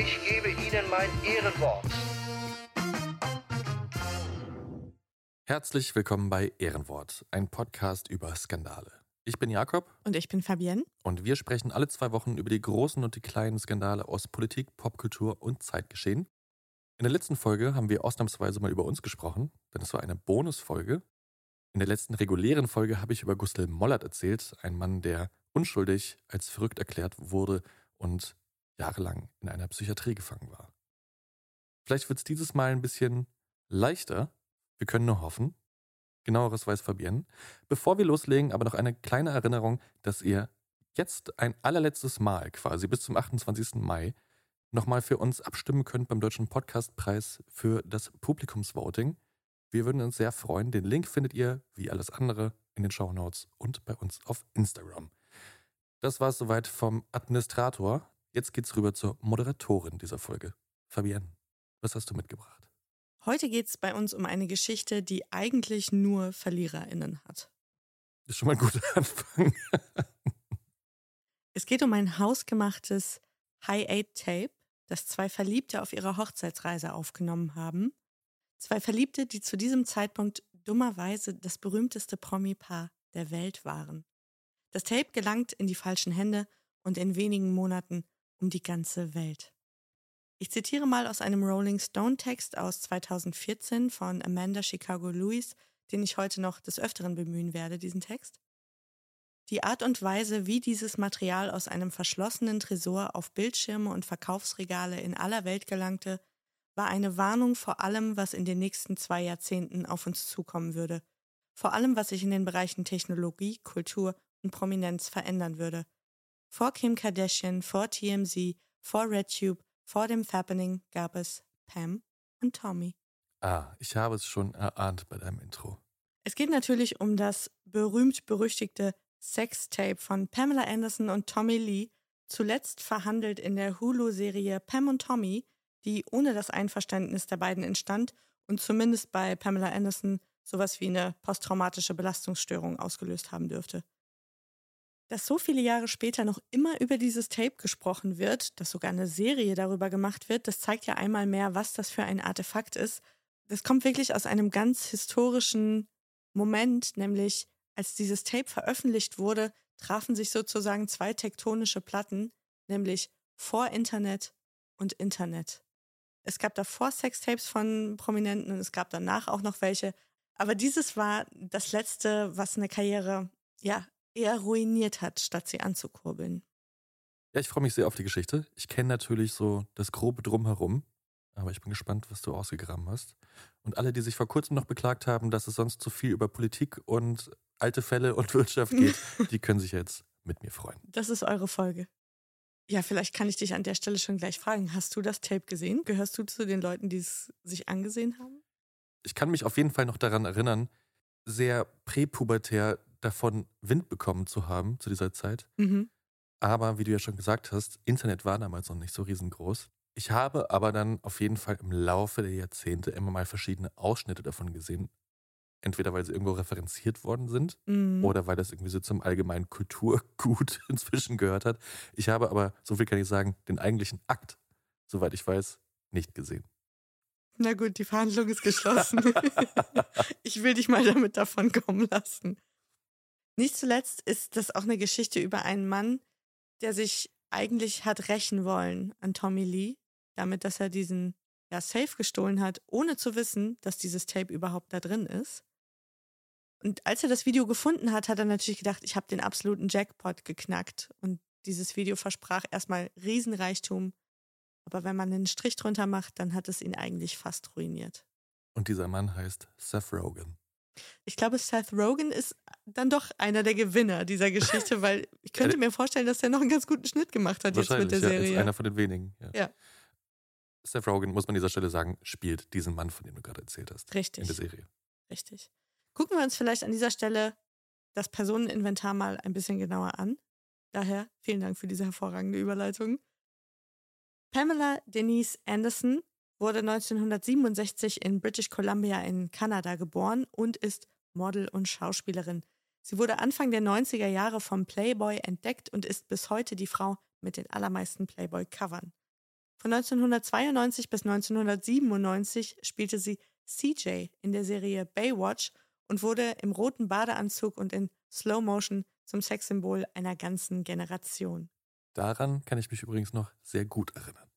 ich gebe Ihnen mein Ehrenwort. Herzlich willkommen bei Ehrenwort, ein Podcast über Skandale. Ich bin Jakob. Und ich bin Fabienne. Und wir sprechen alle zwei Wochen über die großen und die kleinen Skandale aus Politik, Popkultur und Zeitgeschehen. In der letzten Folge haben wir ausnahmsweise mal über uns gesprochen, denn es war eine Bonusfolge. In der letzten regulären Folge habe ich über Gustl Mollert erzählt, ein Mann, der unschuldig als verrückt erklärt wurde und jahrelang in einer Psychiatrie gefangen war. Vielleicht wird es dieses Mal ein bisschen leichter. Wir können nur hoffen. Genaueres weiß Fabienne. Bevor wir loslegen, aber noch eine kleine Erinnerung, dass ihr jetzt ein allerletztes Mal quasi bis zum 28. Mai nochmal für uns abstimmen könnt beim Deutschen Podcastpreis für das Publikumsvoting. Wir würden uns sehr freuen. Den Link findet ihr, wie alles andere, in den Show Notes und bei uns auf Instagram. Das war es soweit vom Administrator. Jetzt geht's rüber zur Moderatorin dieser Folge. Fabienne, was hast du mitgebracht? Heute geht es bei uns um eine Geschichte, die eigentlich nur VerliererInnen hat. Das ist schon mal ein guter Anfang. es geht um ein hausgemachtes High-Aid-Tape, das zwei Verliebte auf ihrer Hochzeitsreise aufgenommen haben. Zwei Verliebte, die zu diesem Zeitpunkt dummerweise das berühmteste Promi-Paar der Welt waren. Das Tape gelangt in die falschen Hände und in wenigen Monaten um die ganze Welt. Ich zitiere mal aus einem Rolling Stone-Text aus 2014 von Amanda Chicago Lewis, den ich heute noch des Öfteren bemühen werde, diesen Text. Die Art und Weise, wie dieses Material aus einem verschlossenen Tresor auf Bildschirme und Verkaufsregale in aller Welt gelangte, war eine Warnung vor allem, was in den nächsten zwei Jahrzehnten auf uns zukommen würde. Vor allem, was sich in den Bereichen Technologie, Kultur und Prominenz verändern würde. Vor Kim Kardashian, vor TMZ, vor RedTube, vor dem Fappening gab es Pam und Tommy. Ah, ich habe es schon erahnt bei deinem Intro. Es geht natürlich um das berühmt-berüchtigte Sextape von Pamela Anderson und Tommy Lee, zuletzt verhandelt in der Hulu-Serie Pam und Tommy, die ohne das Einverständnis der beiden entstand und zumindest bei Pamela Anderson sowas wie eine posttraumatische Belastungsstörung ausgelöst haben dürfte. Dass so viele Jahre später noch immer über dieses Tape gesprochen wird, dass sogar eine Serie darüber gemacht wird, das zeigt ja einmal mehr, was das für ein Artefakt ist. Das kommt wirklich aus einem ganz historischen Moment, nämlich als dieses Tape veröffentlicht wurde, trafen sich sozusagen zwei tektonische Platten, nämlich vor Internet und Internet. Es gab davor Sextapes von Prominenten und es gab danach auch noch welche. Aber dieses war das letzte, was eine Karriere ja eher ruiniert hat, statt sie anzukurbeln. Ja, ich freue mich sehr auf die Geschichte. Ich kenne natürlich so das grobe Drumherum, aber ich bin gespannt, was du ausgegraben hast. Und alle, die sich vor kurzem noch beklagt haben, dass es sonst zu viel über Politik und alte Fälle und Wirtschaft geht, die können sich jetzt mit mir freuen. Das ist eure Folge. Ja, vielleicht kann ich dich an der Stelle schon gleich fragen. Hast du das Tape gesehen? Gehörst du zu den Leuten, die es sich angesehen haben? Ich kann mich auf jeden Fall noch daran erinnern, sehr präpubertär davon Wind bekommen zu haben zu dieser Zeit. Mhm. Aber wie du ja schon gesagt hast, Internet war damals noch nicht so riesengroß. Ich habe aber dann auf jeden Fall im Laufe der Jahrzehnte immer mal verschiedene Ausschnitte davon gesehen. Entweder weil sie irgendwo referenziert worden sind Mhm. oder weil das irgendwie so zum allgemeinen Kulturgut inzwischen gehört hat. Ich habe aber, so viel kann ich sagen, den eigentlichen Akt, soweit ich weiß, nicht gesehen. Na gut, die Verhandlung ist geschlossen. ich will dich mal damit davon kommen lassen. Nicht zuletzt ist das auch eine Geschichte über einen Mann, der sich eigentlich hat rächen wollen an Tommy Lee. damit, dass er diesen ja, Safe gestohlen hat, ohne zu wissen, dass dieses Tape überhaupt da drin ist. Und als er das Video gefunden hat, hat er natürlich gedacht, ich habe den absoluten Jackpot geknackt. Und dieses Video versprach erstmal Riesenreichtum. Aber wenn man einen Strich drunter macht, dann hat es ihn eigentlich fast ruiniert. Und dieser Mann heißt Seth Rogen. Ich glaube, Seth Rogen ist dann doch einer der Gewinner dieser Geschichte, weil ich könnte mir vorstellen, dass er noch einen ganz guten Schnitt gemacht hat jetzt mit der ja, Serie. Ist einer von den wenigen. Ja. ja. Seth Rogen, muss man an dieser Stelle sagen, spielt diesen Mann, von dem du gerade erzählt hast. Richtig. In der Serie. Richtig. Gucken wir uns vielleicht an dieser Stelle das Personeninventar mal ein bisschen genauer an. Daher vielen Dank für diese hervorragende Überleitung. Pamela Denise Anderson wurde 1967 in British Columbia in Kanada geboren und ist Model und Schauspielerin. Sie wurde Anfang der 90er Jahre vom Playboy entdeckt und ist bis heute die Frau mit den allermeisten Playboy-Covern. Von 1992 bis 1997 spielte sie CJ in der Serie Baywatch und wurde im roten Badeanzug und in Slow Motion zum Sexsymbol einer ganzen Generation. Daran kann ich mich übrigens noch sehr gut erinnern.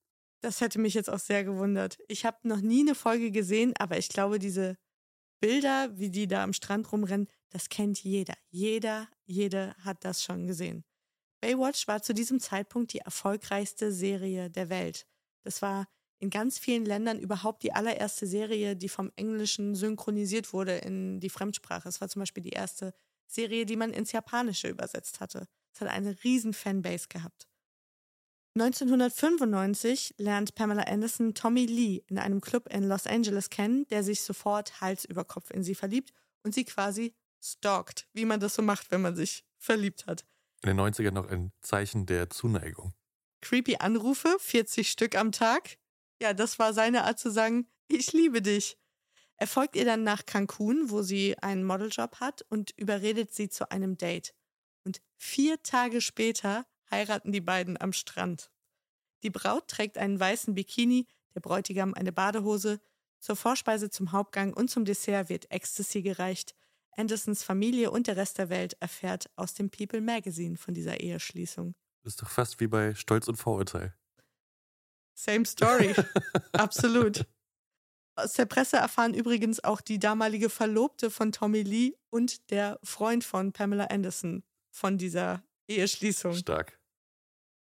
Das hätte mich jetzt auch sehr gewundert. Ich habe noch nie eine Folge gesehen, aber ich glaube, diese Bilder, wie die da am Strand rumrennen, das kennt jeder. Jeder, jede hat das schon gesehen. Baywatch war zu diesem Zeitpunkt die erfolgreichste Serie der Welt. Das war in ganz vielen Ländern überhaupt die allererste Serie, die vom Englischen synchronisiert wurde in die Fremdsprache. Es war zum Beispiel die erste Serie, die man ins Japanische übersetzt hatte. Es hat eine riesen Fanbase gehabt. 1995 lernt Pamela Anderson Tommy Lee in einem Club in Los Angeles kennen, der sich sofort Hals über Kopf in sie verliebt und sie quasi stalkt, wie man das so macht, wenn man sich verliebt hat. In den 90ern noch ein Zeichen der Zuneigung. Creepy Anrufe, 40 Stück am Tag. Ja, das war seine Art zu sagen, ich liebe dich. Er folgt ihr dann nach Cancun, wo sie einen Modeljob hat und überredet sie zu einem Date. Und vier Tage später heiraten die beiden am Strand. Die Braut trägt einen weißen Bikini, der Bräutigam eine Badehose. Zur Vorspeise, zum Hauptgang und zum Dessert wird Ecstasy gereicht. Andersons Familie und der Rest der Welt erfährt aus dem People Magazine von dieser Eheschließung. Das ist doch fast wie bei Stolz und Vorurteil. Same story. Absolut. Aus der Presse erfahren übrigens auch die damalige Verlobte von Tommy Lee und der Freund von Pamela Anderson von dieser Eheschließung. Stark.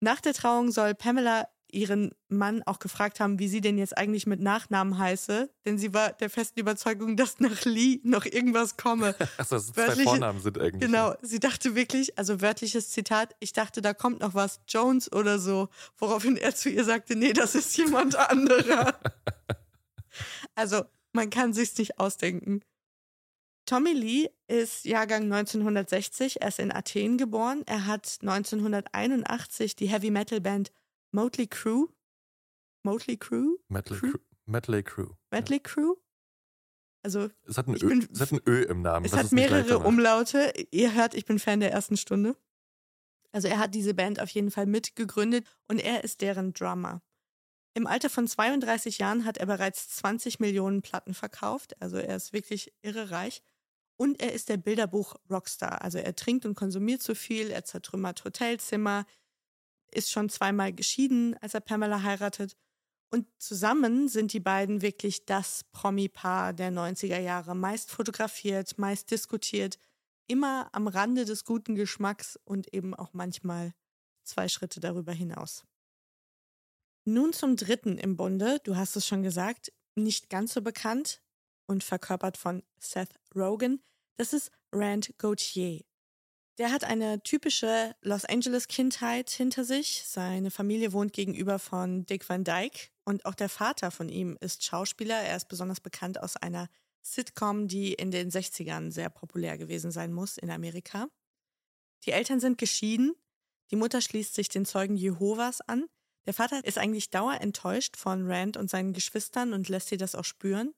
Nach der Trauung soll Pamela ihren Mann auch gefragt haben, wie sie denn jetzt eigentlich mit Nachnamen heiße, denn sie war der festen Überzeugung, dass nach Lee noch irgendwas komme. Achso, dass es zwei Vornamen sind eigentlich. Genau, sie dachte wirklich, also wörtliches Zitat, ich dachte, da kommt noch was, Jones oder so, woraufhin er zu ihr sagte, nee, das ist jemand anderer. also, man kann sich's nicht ausdenken. Tommy Lee ist Jahrgang 1960, er ist in Athen geboren. Er hat 1981 die Heavy Metal Band Motley Crue. Motley Crue? Motley Crew. Motley Crew. Motley Crew? Also, es hat, ein Ö, bin, es hat ein Ö im Namen. Es hat mehrere Umlaute. Ihr hört, ich bin Fan der ersten Stunde. Also er hat diese Band auf jeden Fall mitgegründet und er ist deren Drummer. Im Alter von 32 Jahren hat er bereits 20 Millionen Platten verkauft. Also er ist wirklich irre reich. Und er ist der Bilderbuch Rockstar. Also er trinkt und konsumiert zu viel, er zertrümmert Hotelzimmer, ist schon zweimal geschieden, als er Pamela heiratet. Und zusammen sind die beiden wirklich das Promi-Paar der 90er Jahre. Meist fotografiert, meist diskutiert, immer am Rande des guten Geschmacks und eben auch manchmal zwei Schritte darüber hinaus. Nun zum dritten im Bunde. Du hast es schon gesagt, nicht ganz so bekannt und verkörpert von Seth Rogen. Das ist Rand Gauthier. Der hat eine typische Los Angeles Kindheit hinter sich. Seine Familie wohnt gegenüber von Dick Van Dyke und auch der Vater von ihm ist Schauspieler. Er ist besonders bekannt aus einer Sitcom, die in den 60ern sehr populär gewesen sein muss in Amerika. Die Eltern sind geschieden. Die Mutter schließt sich den Zeugen Jehovas an. Der Vater ist eigentlich dauerenttäuscht von Rand und seinen Geschwistern und lässt sie das auch spüren.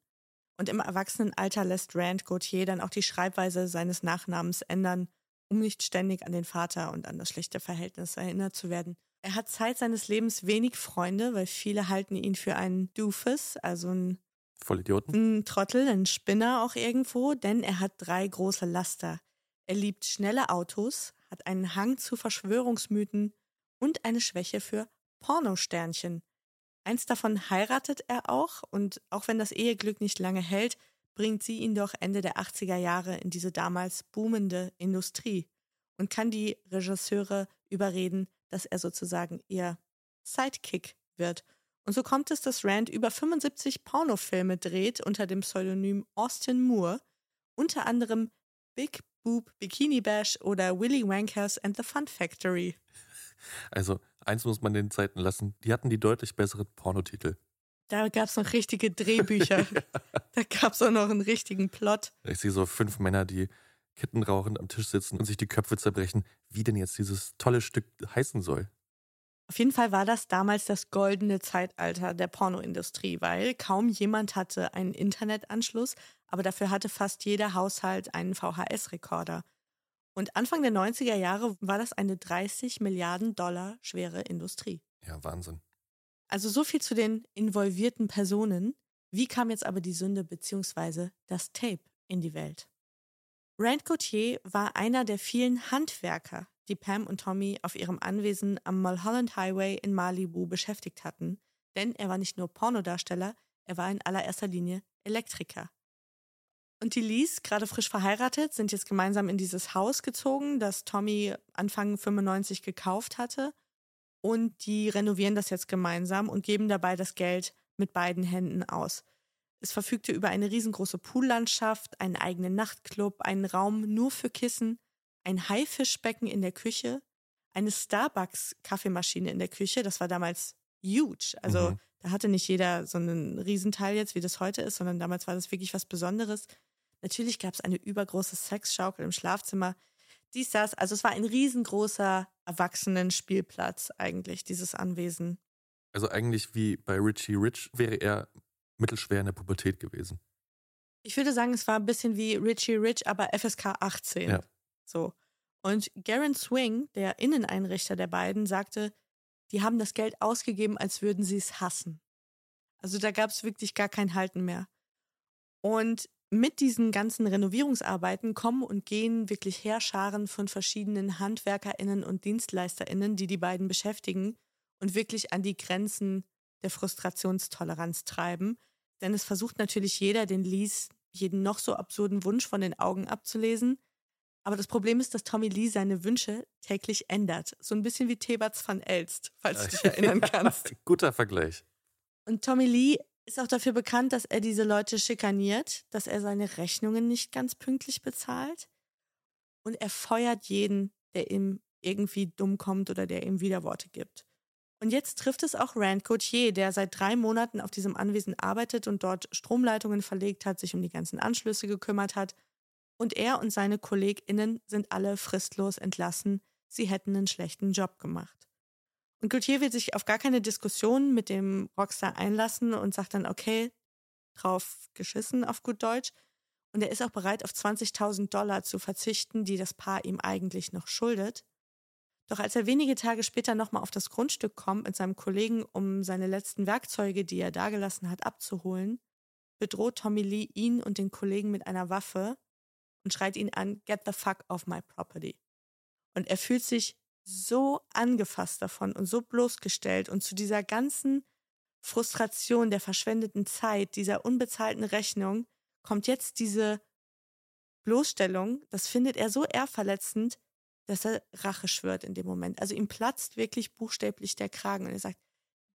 Und im Erwachsenenalter lässt Rand Gauthier dann auch die Schreibweise seines Nachnamens ändern um nicht ständig an den Vater und an das schlechte Verhältnis erinnert zu werden. Er hat Zeit seines Lebens wenig Freunde, weil viele halten ihn für einen Doofus, also einen Vollidioten. Ein Trottel, ein Spinner auch irgendwo, denn er hat drei große Laster. Er liebt schnelle Autos, hat einen Hang zu Verschwörungsmythen und eine Schwäche für Pornosternchen. Eins davon heiratet er auch und auch wenn das Eheglück nicht lange hält, bringt sie ihn doch Ende der 80er Jahre in diese damals boomende Industrie und kann die Regisseure überreden, dass er sozusagen ihr Sidekick wird. Und so kommt es, dass Rand über 75 Pornofilme dreht unter dem Pseudonym Austin Moore, unter anderem Big Boob Bikini Bash oder Willy Wankers and the Fun Factory. Also, eins muss man den Zeiten lassen, die hatten die deutlich besseren Pornotitel. Da gab es noch richtige Drehbücher. Da gab es auch noch einen richtigen Plot. Ich sehe so fünf Männer, die kettenrauchend am Tisch sitzen und sich die Köpfe zerbrechen, wie denn jetzt dieses tolle Stück heißen soll. Auf jeden Fall war das damals das goldene Zeitalter der Pornoindustrie, weil kaum jemand hatte einen Internetanschluss, aber dafür hatte fast jeder Haushalt einen VHS-Rekorder. Und Anfang der 90er Jahre war das eine 30 Milliarden Dollar schwere Industrie. Ja, Wahnsinn. Also so viel zu den involvierten Personen. Wie kam jetzt aber die Sünde bzw. das Tape in die Welt? Rand Gauthier war einer der vielen Handwerker, die Pam und Tommy auf ihrem Anwesen am Mulholland Highway in Malibu beschäftigt hatten, denn er war nicht nur Pornodarsteller, er war in allererster Linie Elektriker. Und die Lees, gerade frisch verheiratet, sind jetzt gemeinsam in dieses Haus gezogen, das Tommy Anfang 95 gekauft hatte und die renovieren das jetzt gemeinsam und geben dabei das Geld mit beiden Händen aus. Es verfügte über eine riesengroße Poollandschaft, einen eigenen Nachtclub, einen Raum nur für Kissen, ein Haifischbecken in der Küche, eine Starbucks-Kaffeemaschine in der Küche. Das war damals huge. Also mhm. da hatte nicht jeder so einen Riesenteil jetzt, wie das heute ist, sondern damals war das wirklich was Besonderes. Natürlich gab es eine übergroße Sexschaukel im Schlafzimmer dies, das. Also es war ein riesengroßer Erwachsenen-Spielplatz eigentlich, dieses Anwesen. Also eigentlich wie bei Richie Rich wäre er mittelschwer in der Pubertät gewesen. Ich würde sagen, es war ein bisschen wie Richie Rich, aber FSK 18. Ja. So. Und Garen Swing, der Inneneinrichter der beiden, sagte, die haben das Geld ausgegeben, als würden sie es hassen. Also da gab es wirklich gar kein Halten mehr. Und mit diesen ganzen Renovierungsarbeiten kommen und gehen wirklich Heerscharen von verschiedenen HandwerkerInnen und DienstleisterInnen, die die beiden beschäftigen und wirklich an die Grenzen der Frustrationstoleranz treiben. Denn es versucht natürlich jeder, den Lees jeden noch so absurden Wunsch von den Augen abzulesen. Aber das Problem ist, dass Tommy Lee seine Wünsche täglich ändert. So ein bisschen wie Thebats van Elst, falls du dich erinnern kannst. Guter Vergleich. Und Tommy Lee ist auch dafür bekannt, dass er diese Leute schikaniert, dass er seine Rechnungen nicht ganz pünktlich bezahlt und er feuert jeden, der ihm irgendwie dumm kommt oder der ihm Widerworte gibt. Und jetzt trifft es auch Rand Cotier, der seit drei Monaten auf diesem Anwesen arbeitet und dort Stromleitungen verlegt hat, sich um die ganzen Anschlüsse gekümmert hat. Und er und seine KollegInnen sind alle fristlos entlassen. Sie hätten einen schlechten Job gemacht. Und Gauthier will sich auf gar keine Diskussion mit dem Rockstar einlassen und sagt dann, okay, drauf geschissen auf gut Deutsch. Und er ist auch bereit, auf 20.000 Dollar zu verzichten, die das Paar ihm eigentlich noch schuldet. Doch als er wenige Tage später nochmal auf das Grundstück kommt mit seinem Kollegen, um seine letzten Werkzeuge, die er dagelassen hat, abzuholen, bedroht Tommy Lee ihn und den Kollegen mit einer Waffe und schreit ihn an, get the fuck off my property. Und er fühlt sich so angefasst davon und so bloßgestellt und zu dieser ganzen Frustration der verschwendeten Zeit, dieser unbezahlten Rechnung, kommt jetzt diese Bloßstellung, das findet er so ehrverletzend, dass er Rache schwört in dem Moment. Also ihm platzt wirklich buchstäblich der Kragen und er sagt,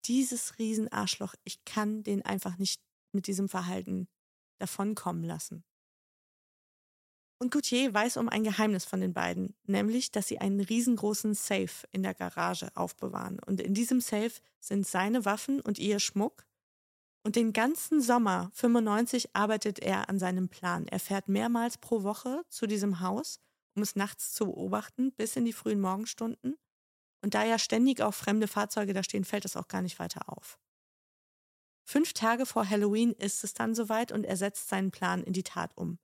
dieses Riesenarschloch, ich kann den einfach nicht mit diesem Verhalten davonkommen lassen. Und Gauthier weiß um ein Geheimnis von den beiden, nämlich, dass sie einen riesengroßen Safe in der Garage aufbewahren. Und in diesem Safe sind seine Waffen und ihr Schmuck. Und den ganzen Sommer 95 arbeitet er an seinem Plan. Er fährt mehrmals pro Woche zu diesem Haus, um es nachts zu beobachten, bis in die frühen Morgenstunden. Und da ja ständig auch fremde Fahrzeuge da stehen, fällt es auch gar nicht weiter auf. Fünf Tage vor Halloween ist es dann soweit und er setzt seinen Plan in die Tat um.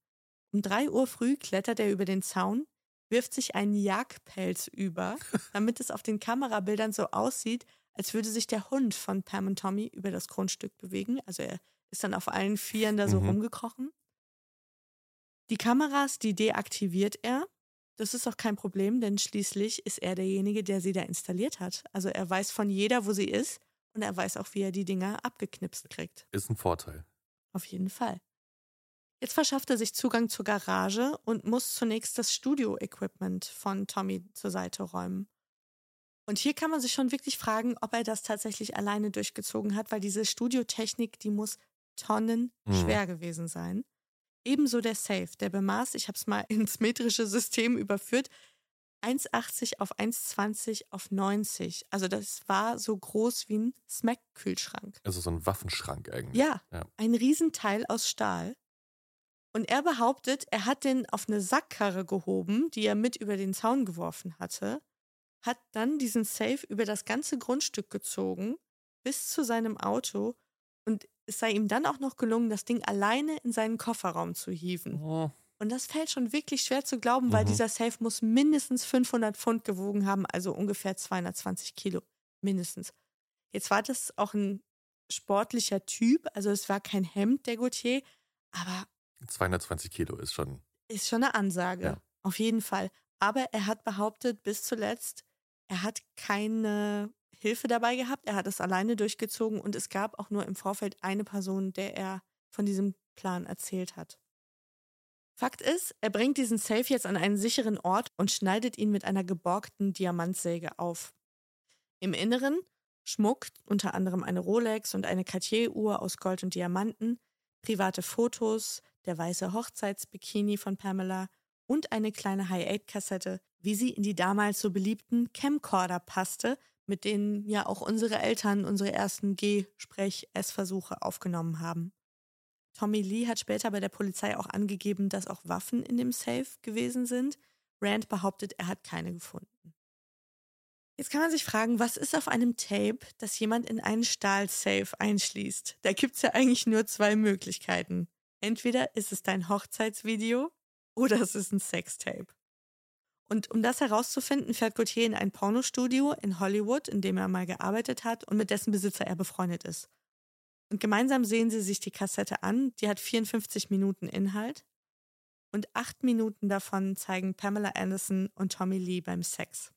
Um drei Uhr früh klettert er über den Zaun, wirft sich einen Jagdpelz über, damit es auf den Kamerabildern so aussieht, als würde sich der Hund von Pam und Tommy über das Grundstück bewegen. Also er ist dann auf allen Vieren da so mhm. rumgekrochen. Die Kameras, die deaktiviert er. Das ist auch kein Problem, denn schließlich ist er derjenige, der sie da installiert hat. Also er weiß von jeder, wo sie ist und er weiß auch, wie er die Dinger abgeknipst kriegt. Ist ein Vorteil. Auf jeden Fall. Jetzt verschafft er sich Zugang zur Garage und muss zunächst das Studio-Equipment von Tommy zur Seite räumen. Und hier kann man sich schon wirklich fragen, ob er das tatsächlich alleine durchgezogen hat, weil diese Studiotechnik, die muss Tonnen Mhm. schwer gewesen sein. Ebenso der Safe, der bemaß, ich habe es mal ins metrische System überführt, 1,80 auf 1,20 auf 90. Also das war so groß wie ein Smack-Kühlschrank. Also so ein Waffenschrank eigentlich. Ja, Ja. ein Riesenteil aus Stahl. Und er behauptet, er hat den auf eine Sackkarre gehoben, die er mit über den Zaun geworfen hatte, hat dann diesen Safe über das ganze Grundstück gezogen, bis zu seinem Auto und es sei ihm dann auch noch gelungen, das Ding alleine in seinen Kofferraum zu hieven. Oh, Und das fällt schon wirklich schwer zu glauben, weil Mhm. dieser Safe muss mindestens 500 Pfund gewogen haben, also ungefähr 220 Kilo. Mindestens. Jetzt war das auch ein sportlicher Typ, also es war kein Hemd, der Gautier, aber 220 Kilo ist schon. ist schon eine Ansage. Ja. Auf jeden Fall. Aber er hat behauptet bis zuletzt, er hat keine Hilfe dabei gehabt, er hat es alleine durchgezogen und es gab auch nur im Vorfeld eine Person, der er von diesem Plan erzählt hat. Fakt ist, er bringt diesen Safe jetzt an einen sicheren Ort und schneidet ihn mit einer geborgten Diamantsäge auf. Im Inneren Schmuck, unter anderem eine Rolex und eine Cartier-Uhr aus Gold und Diamanten, private Fotos, der weiße Hochzeitsbikini von Pamela und eine kleine High-Aid-Kassette, wie sie in die damals so beliebten Camcorder passte, mit denen ja auch unsere Eltern unsere ersten G-Sprech-Essversuche aufgenommen haben. Tommy Lee hat später bei der Polizei auch angegeben, dass auch Waffen in dem Safe gewesen sind. Rand behauptet, er hat keine gefunden. Jetzt kann man sich fragen, was ist auf einem Tape, das jemand in einen Stahlsafe einschließt? Da gibt's ja eigentlich nur zwei Möglichkeiten. Entweder ist es dein Hochzeitsvideo oder es ist ein Sextape. Und um das herauszufinden, fährt Gauthier in ein Pornostudio in Hollywood, in dem er mal gearbeitet hat und mit dessen Besitzer er befreundet ist. Und gemeinsam sehen sie sich die Kassette an, die hat 54 Minuten Inhalt. Und acht Minuten davon zeigen Pamela Anderson und Tommy Lee beim Sex.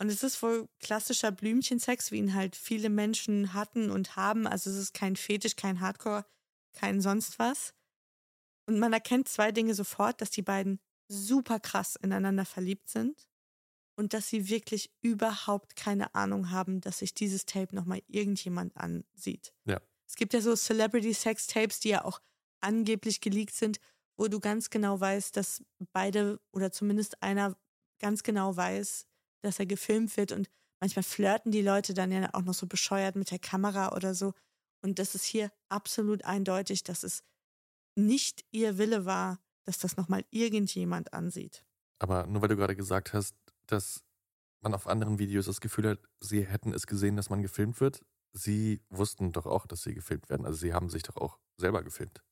Und es ist wohl klassischer Blümchensex, wie ihn halt viele Menschen hatten und haben. Also es ist kein Fetisch, kein Hardcore, kein sonst was. Und man erkennt zwei Dinge sofort, dass die beiden super krass ineinander verliebt sind und dass sie wirklich überhaupt keine Ahnung haben, dass sich dieses Tape nochmal irgendjemand ansieht. Ja. Es gibt ja so Celebrity-Sex-Tapes, die ja auch angeblich geleakt sind, wo du ganz genau weißt, dass beide oder zumindest einer ganz genau weiß, dass er gefilmt wird und manchmal flirten die Leute dann ja auch noch so bescheuert mit der Kamera oder so. Und das ist hier absolut eindeutig, dass es nicht ihr Wille war, dass das nochmal irgendjemand ansieht. Aber nur weil du gerade gesagt hast, dass man auf anderen Videos das Gefühl hat, sie hätten es gesehen, dass man gefilmt wird, sie wussten doch auch, dass sie gefilmt werden. Also sie haben sich doch auch selber gefilmt.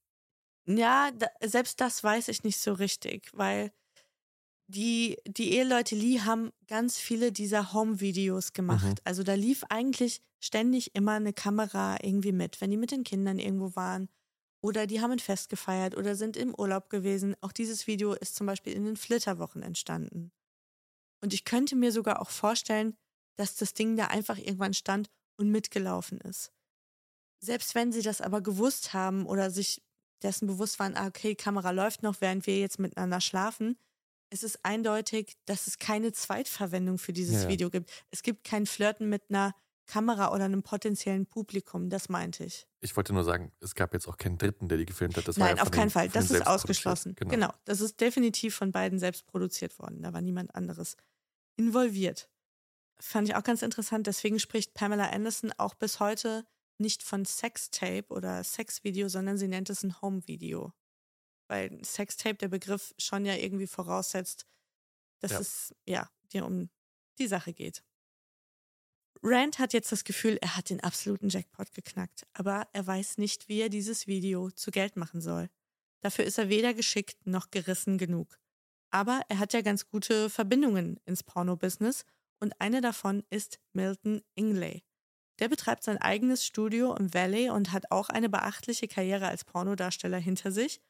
Ja, da, selbst das weiß ich nicht so richtig, weil die, die Eheleute Lee haben ganz viele dieser Home-Videos gemacht. Mhm. Also da lief eigentlich ständig immer eine Kamera irgendwie mit, wenn die mit den Kindern irgendwo waren. Oder die haben ein Fest gefeiert oder sind im Urlaub gewesen. Auch dieses Video ist zum Beispiel in den Flitterwochen entstanden. Und ich könnte mir sogar auch vorstellen, dass das Ding da einfach irgendwann stand und mitgelaufen ist. Selbst wenn sie das aber gewusst haben oder sich dessen bewusst waren, ah, okay, Kamera läuft noch, während wir jetzt miteinander schlafen, es ist eindeutig, dass es keine Zweitverwendung für dieses Ja, ja. Video gibt. Es gibt kein Flirten mit einer Kamera oder einem potenziellen Publikum, das meinte ich. Ich wollte nur sagen, es gab jetzt auch keinen Dritten, der die gefilmt hat. Das Nein, auf keinen den- Fall. Das ist ausgeschlossen. produziert. Genau. Das ist definitiv von beiden selbst produziert worden. Da war niemand anderes involviert. Fand ich auch ganz interessant. Deswegen spricht Pamela Anderson auch bis heute nicht von Sextape oder Sexvideo, sondern sie nennt es ein Home-Video. Weil Sextape, der Begriff, schon ja irgendwie voraussetzt, dass Ja. es ja dir um die Sache geht. Rand hat jetzt das Gefühl, er hat den absoluten Jackpot geknackt, aber er weiß nicht, wie er dieses Video zu Geld machen soll. Dafür ist er weder geschickt noch gerissen genug. Aber er hat ja ganz gute Verbindungen ins Porno-Business und eine davon ist Milton Ingley. Der betreibt sein eigenes Studio im Valley und hat auch eine beachtliche Karriere als Pornodarsteller hinter sich.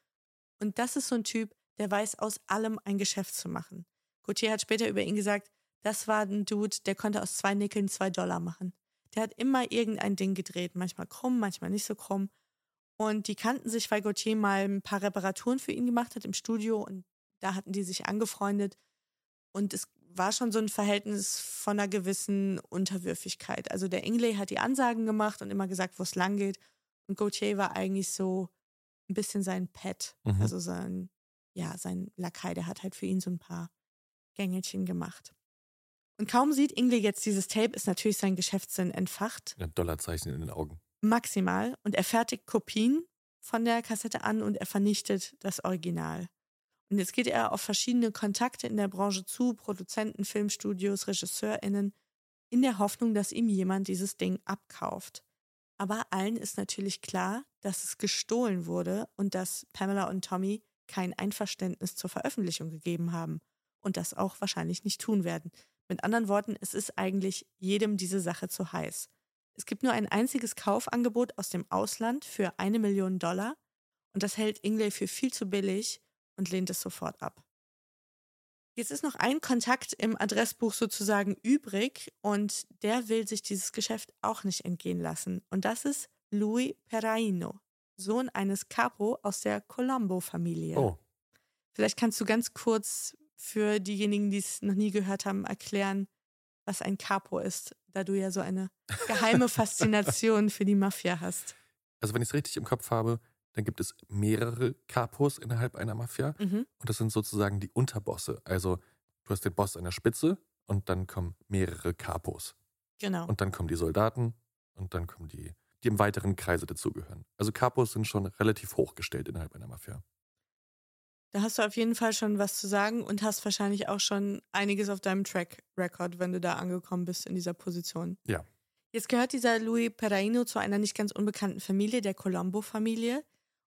Und das ist so ein Typ, der weiß aus allem ein Geschäft zu machen. Gauthier hat später über ihn gesagt, das war ein Dude, der konnte aus zwei Nickeln zwei Dollar machen. Der hat immer irgendein Ding gedreht, manchmal krumm, manchmal nicht so krumm. Und die kannten sich, weil Gauthier mal ein paar Reparaturen für ihn gemacht hat im Studio und da hatten die sich angefreundet. Und es war schon so ein Verhältnis von einer gewissen Unterwürfigkeit. Also der Ingley hat die Ansagen gemacht und immer gesagt, wo es lang geht. Und Gauthier war eigentlich so ein bisschen sein Pet, mhm. also sein, ja, sein Lakai, der hat halt für ihn so ein paar Gängelchen gemacht. Und kaum sieht Ingley jetzt dieses Tape, ist natürlich sein Geschäftssinn entfacht. Ja, Dollarzeichen in den Augen. Maximal. Und er fertigt Kopien von der Kassette an und er vernichtet das Original. Und jetzt geht er auf verschiedene Kontakte in der Branche zu, Produzenten, Filmstudios, RegisseurInnen, in der Hoffnung, dass ihm jemand dieses Ding abkauft. Aber allen ist natürlich klar, dass es gestohlen wurde und dass Pamela und Tommy kein Einverständnis zur Veröffentlichung gegeben haben und das auch wahrscheinlich nicht tun werden. Mit anderen Worten, es ist eigentlich jedem diese Sache zu heiß. Es gibt nur ein einziges Kaufangebot aus dem Ausland für eine Million Dollar und das hält Ingley für viel zu billig und lehnt es sofort ab. Jetzt ist noch ein Kontakt im Adressbuch sozusagen übrig und der will sich dieses Geschäft auch nicht entgehen lassen. Und das ist Louis Peraino, Sohn eines Capo aus der Colombo-Familie. Oh. Vielleicht kannst du ganz kurz für diejenigen, die es noch nie gehört haben, erklären, was ein Capo ist, da du ja so eine geheime Faszination für die Mafia hast. Also wenn ich es richtig im Kopf habe, dann gibt es mehrere Capos innerhalb einer Mafia. Mhm. Und das sind sozusagen die Unterbosse. Also du hast den Boss an der Spitze und dann kommen mehrere Capos. Genau. Und dann kommen die Soldaten und dann kommen die, die im weiteren Kreise dazugehören. Also Capos sind schon relativ hochgestellt innerhalb einer Mafia. Da hast du auf jeden Fall schon was zu sagen und hast wahrscheinlich auch schon einiges auf deinem Track Record, wenn du da angekommen bist in dieser Position. Ja. Jetzt gehört dieser Louis Peraino zu einer nicht ganz unbekannten Familie, der Colombo-Familie.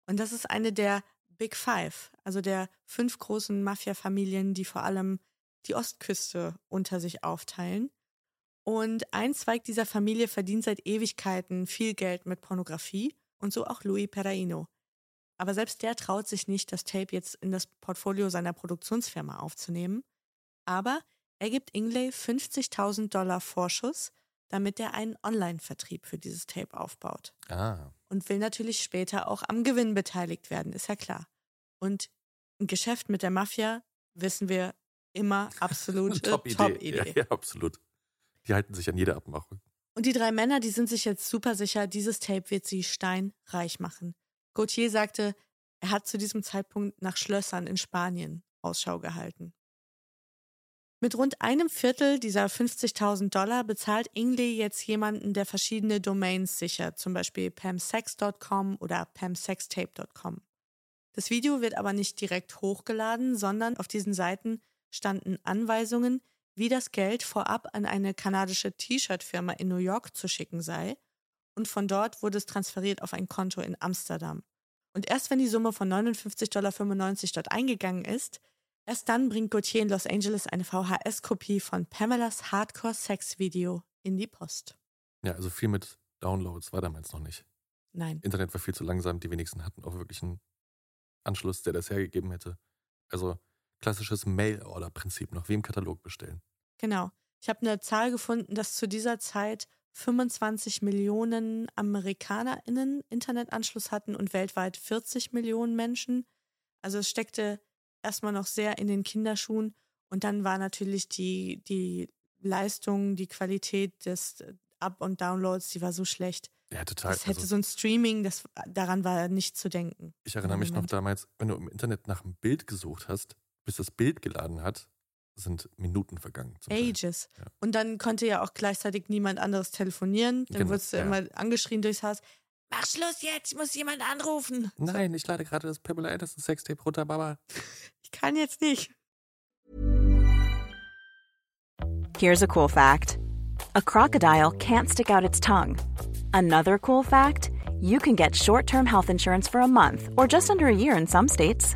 Und das ist eine der Big Five, also der fünf großen Mafia-Familien, die vor allem die Ostküste unter sich aufteilen. Und ein Zweig dieser Familie verdient seit Ewigkeiten viel Geld mit Pornografie und so auch Louis Peraino. Aber selbst der traut sich nicht, das Tape jetzt in das Portfolio seiner Produktionsfirma aufzunehmen. Aber er gibt Ingley 50.000 Dollar Vorschuss, damit er einen Online-Vertrieb für dieses Tape aufbaut. Ah und will natürlich später auch am Gewinn beteiligt werden, ist ja klar. Und ein Geschäft mit der Mafia, wissen wir, immer absolut Top-Idee. Top ja, ja, absolut. Die halten sich an jede Abmachung. Und die drei Männer, die sind sich jetzt super sicher, dieses Tape wird sie steinreich machen. Gauthier sagte, er hat zu diesem Zeitpunkt nach Schlössern in Spanien Ausschau gehalten. Mit rund einem Viertel dieser 50.000 Dollar bezahlt Ingley jetzt jemanden, der verschiedene Domains sichert, zum Beispiel pamsex.com oder pamsextape.com. Das Video wird aber nicht direkt hochgeladen, sondern auf diesen Seiten standen Anweisungen, wie das Geld vorab an eine kanadische T-Shirt-Firma in New York zu schicken sei. Und von dort wurde es transferiert auf ein Konto in Amsterdam. Und erst wenn die Summe von 59,95 Dollar dort eingegangen ist, Erst dann bringt Gauthier in Los Angeles eine VHS-Kopie von Pamelas Hardcore-Sex-Video in die Post. Ja, also viel mit Downloads war damals noch nicht. Nein. Internet war viel zu langsam, die wenigsten hatten auch wirklich einen Anschluss, der das hergegeben hätte. Also klassisches Mail-Order-Prinzip noch, wie im Katalog bestellen. Genau. Ich habe eine Zahl gefunden, dass zu dieser Zeit 25 Millionen AmerikanerInnen Internetanschluss hatten und weltweit 40 Millionen Menschen. Also es steckte erstmal noch sehr in den Kinderschuhen und dann war natürlich die, die Leistung, die Qualität des Up- und Downloads, die war so schlecht. Ja, total. Das hätte also, so ein Streaming, das, daran war nicht zu denken. Ich erinnere mich noch damals, wenn du im Internet nach einem Bild gesucht hast, bis das Bild geladen hat, sind Minuten vergangen. Ages. Ja. Und dann konnte ja auch gleichzeitig niemand anderes telefonieren. Dann genau, wurdest du ja. immer angeschrien durchs Haus. Mach Schluss jetzt, ich muss jemand anrufen. Nein, ich lade gerade das Pamela Anderson Sextape runter, Baba. Ich kann jetzt nicht. Here's a cool fact. A crocodile can't stick out its tongue. Another cool fact, you can get short-term health insurance for a month or just under a year in some states.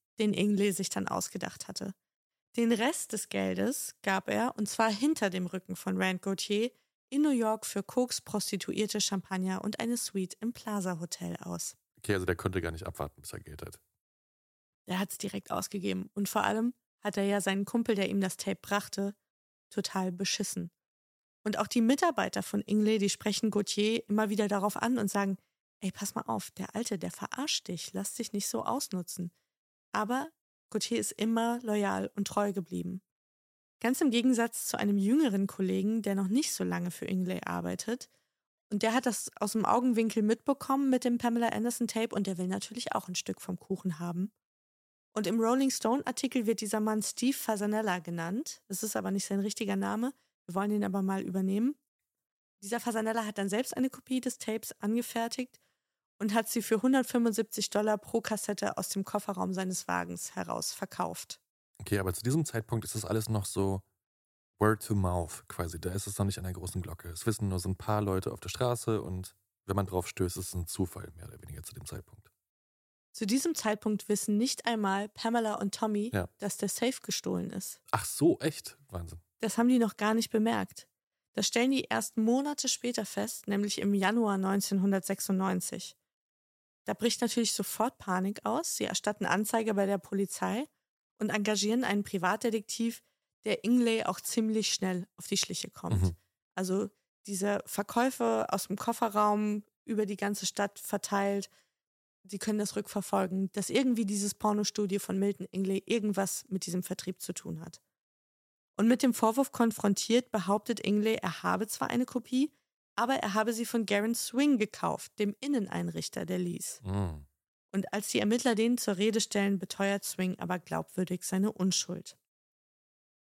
den Ingley sich dann ausgedacht hatte. Den Rest des Geldes gab er, und zwar hinter dem Rücken von Rand Gauthier, in New York für Koks, Prostituierte, Champagner und eine Suite im Plaza Hotel aus. Okay, also der konnte gar nicht abwarten, bis er Geld hat. Der hat es direkt ausgegeben. Und vor allem hat er ja seinen Kumpel, der ihm das Tape brachte, total beschissen. Und auch die Mitarbeiter von Ingley, die sprechen Gauthier immer wieder darauf an und sagen, ey, pass mal auf, der Alte, der verarscht dich, lass dich nicht so ausnutzen. Aber Gauthier ist immer loyal und treu geblieben. Ganz im Gegensatz zu einem jüngeren Kollegen, der noch nicht so lange für Ingley arbeitet. Und der hat das aus dem Augenwinkel mitbekommen mit dem Pamela Anderson Tape und der will natürlich auch ein Stück vom Kuchen haben. Und im Rolling Stone Artikel wird dieser Mann Steve Fasanella genannt. Das ist aber nicht sein richtiger Name. Wir wollen ihn aber mal übernehmen. Dieser Fasanella hat dann selbst eine Kopie des Tapes angefertigt und hat sie für 175 Dollar pro Kassette aus dem Kofferraum seines Wagens heraus verkauft. Okay, aber zu diesem Zeitpunkt ist das alles noch so Word to Mouth quasi. Da ist es noch nicht an der großen Glocke. Es wissen nur so ein paar Leute auf der Straße und wenn man drauf stößt, ist es ein Zufall, mehr oder weniger zu dem Zeitpunkt. Zu diesem Zeitpunkt wissen nicht einmal Pamela und Tommy, Ja. dass der Safe gestohlen ist. Ach so, echt? Wahnsinn. Das haben die noch gar nicht bemerkt. Das stellen die erst Monate später fest, nämlich im Januar 1996. Da bricht natürlich sofort Panik aus. Sie erstatten Anzeige bei der Polizei und engagieren einen Privatdetektiv, der Ingley auch ziemlich schnell auf die Schliche kommt. Mhm. Also diese Verkäufe aus dem Kofferraum über die ganze Stadt verteilt. Sie können das rückverfolgen, dass irgendwie dieses Pornostudio von Milton Ingley irgendwas mit diesem Vertrieb zu tun hat. Und mit dem Vorwurf konfrontiert, behauptet Ingley, er habe zwar eine Kopie, aber er habe sie von Garen Swing gekauft, dem Inneneinrichter der Lease. Mhm. Und als die Ermittler den zur Rede stellen, beteuert Swing aber glaubwürdig seine Unschuld.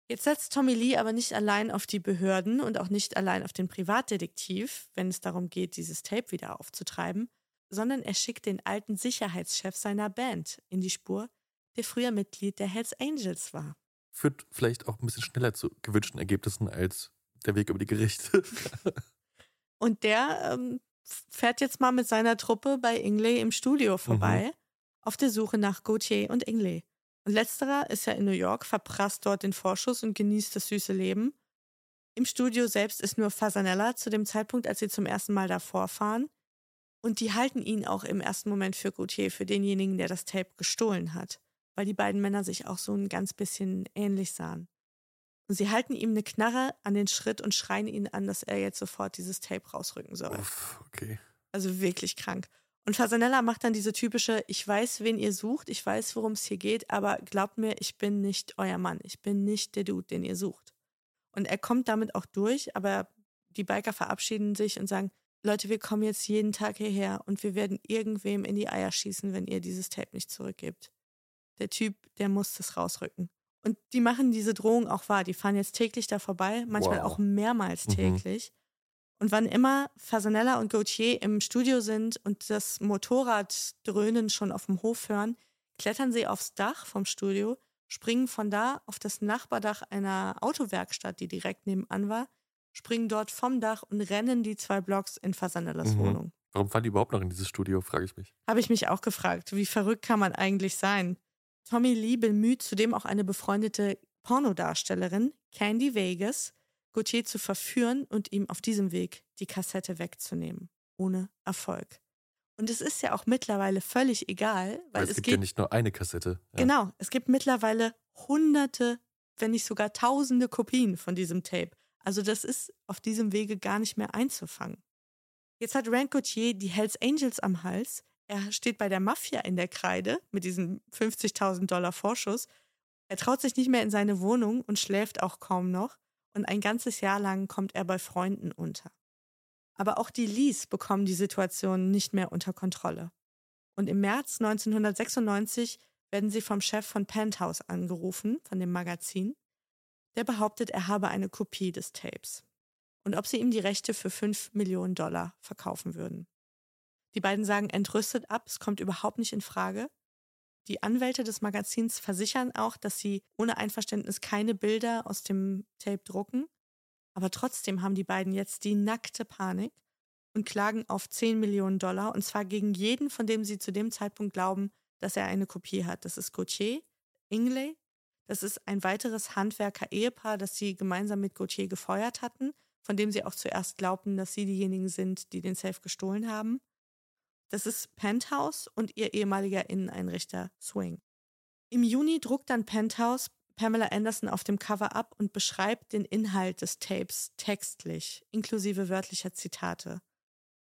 Jetzt setzt Tommy Lee aber nicht allein auf die Behörden und auch nicht allein auf den Privatdetektiv, wenn es darum geht, dieses Tape wieder aufzutreiben, sondern er schickt den alten Sicherheitschef seiner Band in die Spur, der früher Mitglied der Hells Angels war. Führt vielleicht auch ein bisschen schneller zu gewünschten Ergebnissen als der Weg über die Gerichte. Und der ähm, fährt jetzt mal mit seiner Truppe bei Ingley im Studio vorbei, auf der Suche nach Gauthier und Ingley. Und letzterer ist ja in New York, verprasst dort den Vorschuss und genießt das süße Leben. Im Studio selbst ist nur Fasanella zu dem Zeitpunkt, als sie zum ersten Mal davor fahren. Und die halten ihn auch im ersten Moment für Gauthier, für denjenigen, der das Tape gestohlen hat, weil die beiden Männer sich auch so ein ganz bisschen ähnlich sahen. Und sie halten ihm eine Knarre an den Schritt und schreien ihn an, dass er jetzt sofort dieses Tape rausrücken soll. Uff, okay. Also wirklich krank. Und Fasanella macht dann diese typische, ich weiß, wen ihr sucht, ich weiß, worum es hier geht, aber glaubt mir, ich bin nicht euer Mann, ich bin nicht der Dude, den ihr sucht. Und er kommt damit auch durch, aber die Biker verabschieden sich und sagen, Leute, wir kommen jetzt jeden Tag hierher und wir werden irgendwem in die Eier schießen, wenn ihr dieses Tape nicht zurückgebt. Der Typ, der muss das rausrücken. Und die machen diese Drohung auch wahr. Die fahren jetzt täglich da vorbei, manchmal Wow. auch mehrmals Mhm. täglich. Und wann immer Fasanella und Gauthier im Studio sind und das Motorraddröhnen schon auf dem Hof hören, klettern sie aufs Dach vom Studio, springen von da auf das Nachbardach einer Autowerkstatt, die direkt nebenan war, springen dort vom Dach und rennen die zwei Blocks in Fasanellas Mhm. Wohnung. Warum fahren die überhaupt noch in dieses Studio, frage ich mich. Habe ich mich auch gefragt, wie verrückt kann man eigentlich sein? Tommy Lee bemüht zudem auch eine befreundete Pornodarstellerin, Candy Vegas, Gauthier zu verführen und ihm auf diesem Weg die Kassette wegzunehmen. Ohne Erfolg. Und es ist ja auch mittlerweile völlig egal, weil Weil es, es, gibt ja nicht nur eine Kassette. Ja. Genau, es gibt mittlerweile hunderte, wenn nicht sogar tausende Kopien von diesem Tape. Also das ist auf diesem Wege gar nicht mehr einzufangen. Jetzt hat Rand Gauthier die Hells Angels am Hals. Er steht bei der Mafia in der Kreide mit diesem 50.000 Dollar Vorschuss. Er traut sich nicht mehr in seine Wohnung und schläft auch kaum noch. Und ein ganzes Jahr lang kommt er bei Freunden unter. Aber auch die Lees bekommen die Situation nicht mehr unter Kontrolle. Und im März 1996 werden sie vom Chef von Penthouse angerufen, von dem Magazin. Der behauptet, er habe eine Kopie des Tapes. Und ob sie ihm die Rechte für 5 Millionen Dollar verkaufen würden. Die beiden sagen entrüstet ab, es kommt überhaupt nicht in Frage. Die Anwälte des Magazins versichern auch, dass sie ohne Einverständnis keine Bilder aus dem Tape drucken. Aber trotzdem haben die beiden jetzt die nackte Panik und klagen auf 10 Millionen Dollar und zwar gegen jeden, von dem sie zu dem Zeitpunkt glauben, dass er eine Kopie hat. Das ist Gauthier, Ingley, das ist ein weiteres Handwerker-Ehepaar, das sie gemeinsam mit Gauthier gefeuert hatten, von dem sie auch zuerst glaubten, dass sie diejenigen sind, die den Safe gestohlen haben. Das ist Penthouse und ihr ehemaliger Inneneinrichter Swing. Im Juni druckt dann Penthouse Pamela Anderson auf dem Cover ab und beschreibt den Inhalt des Tapes textlich, inklusive wörtlicher Zitate.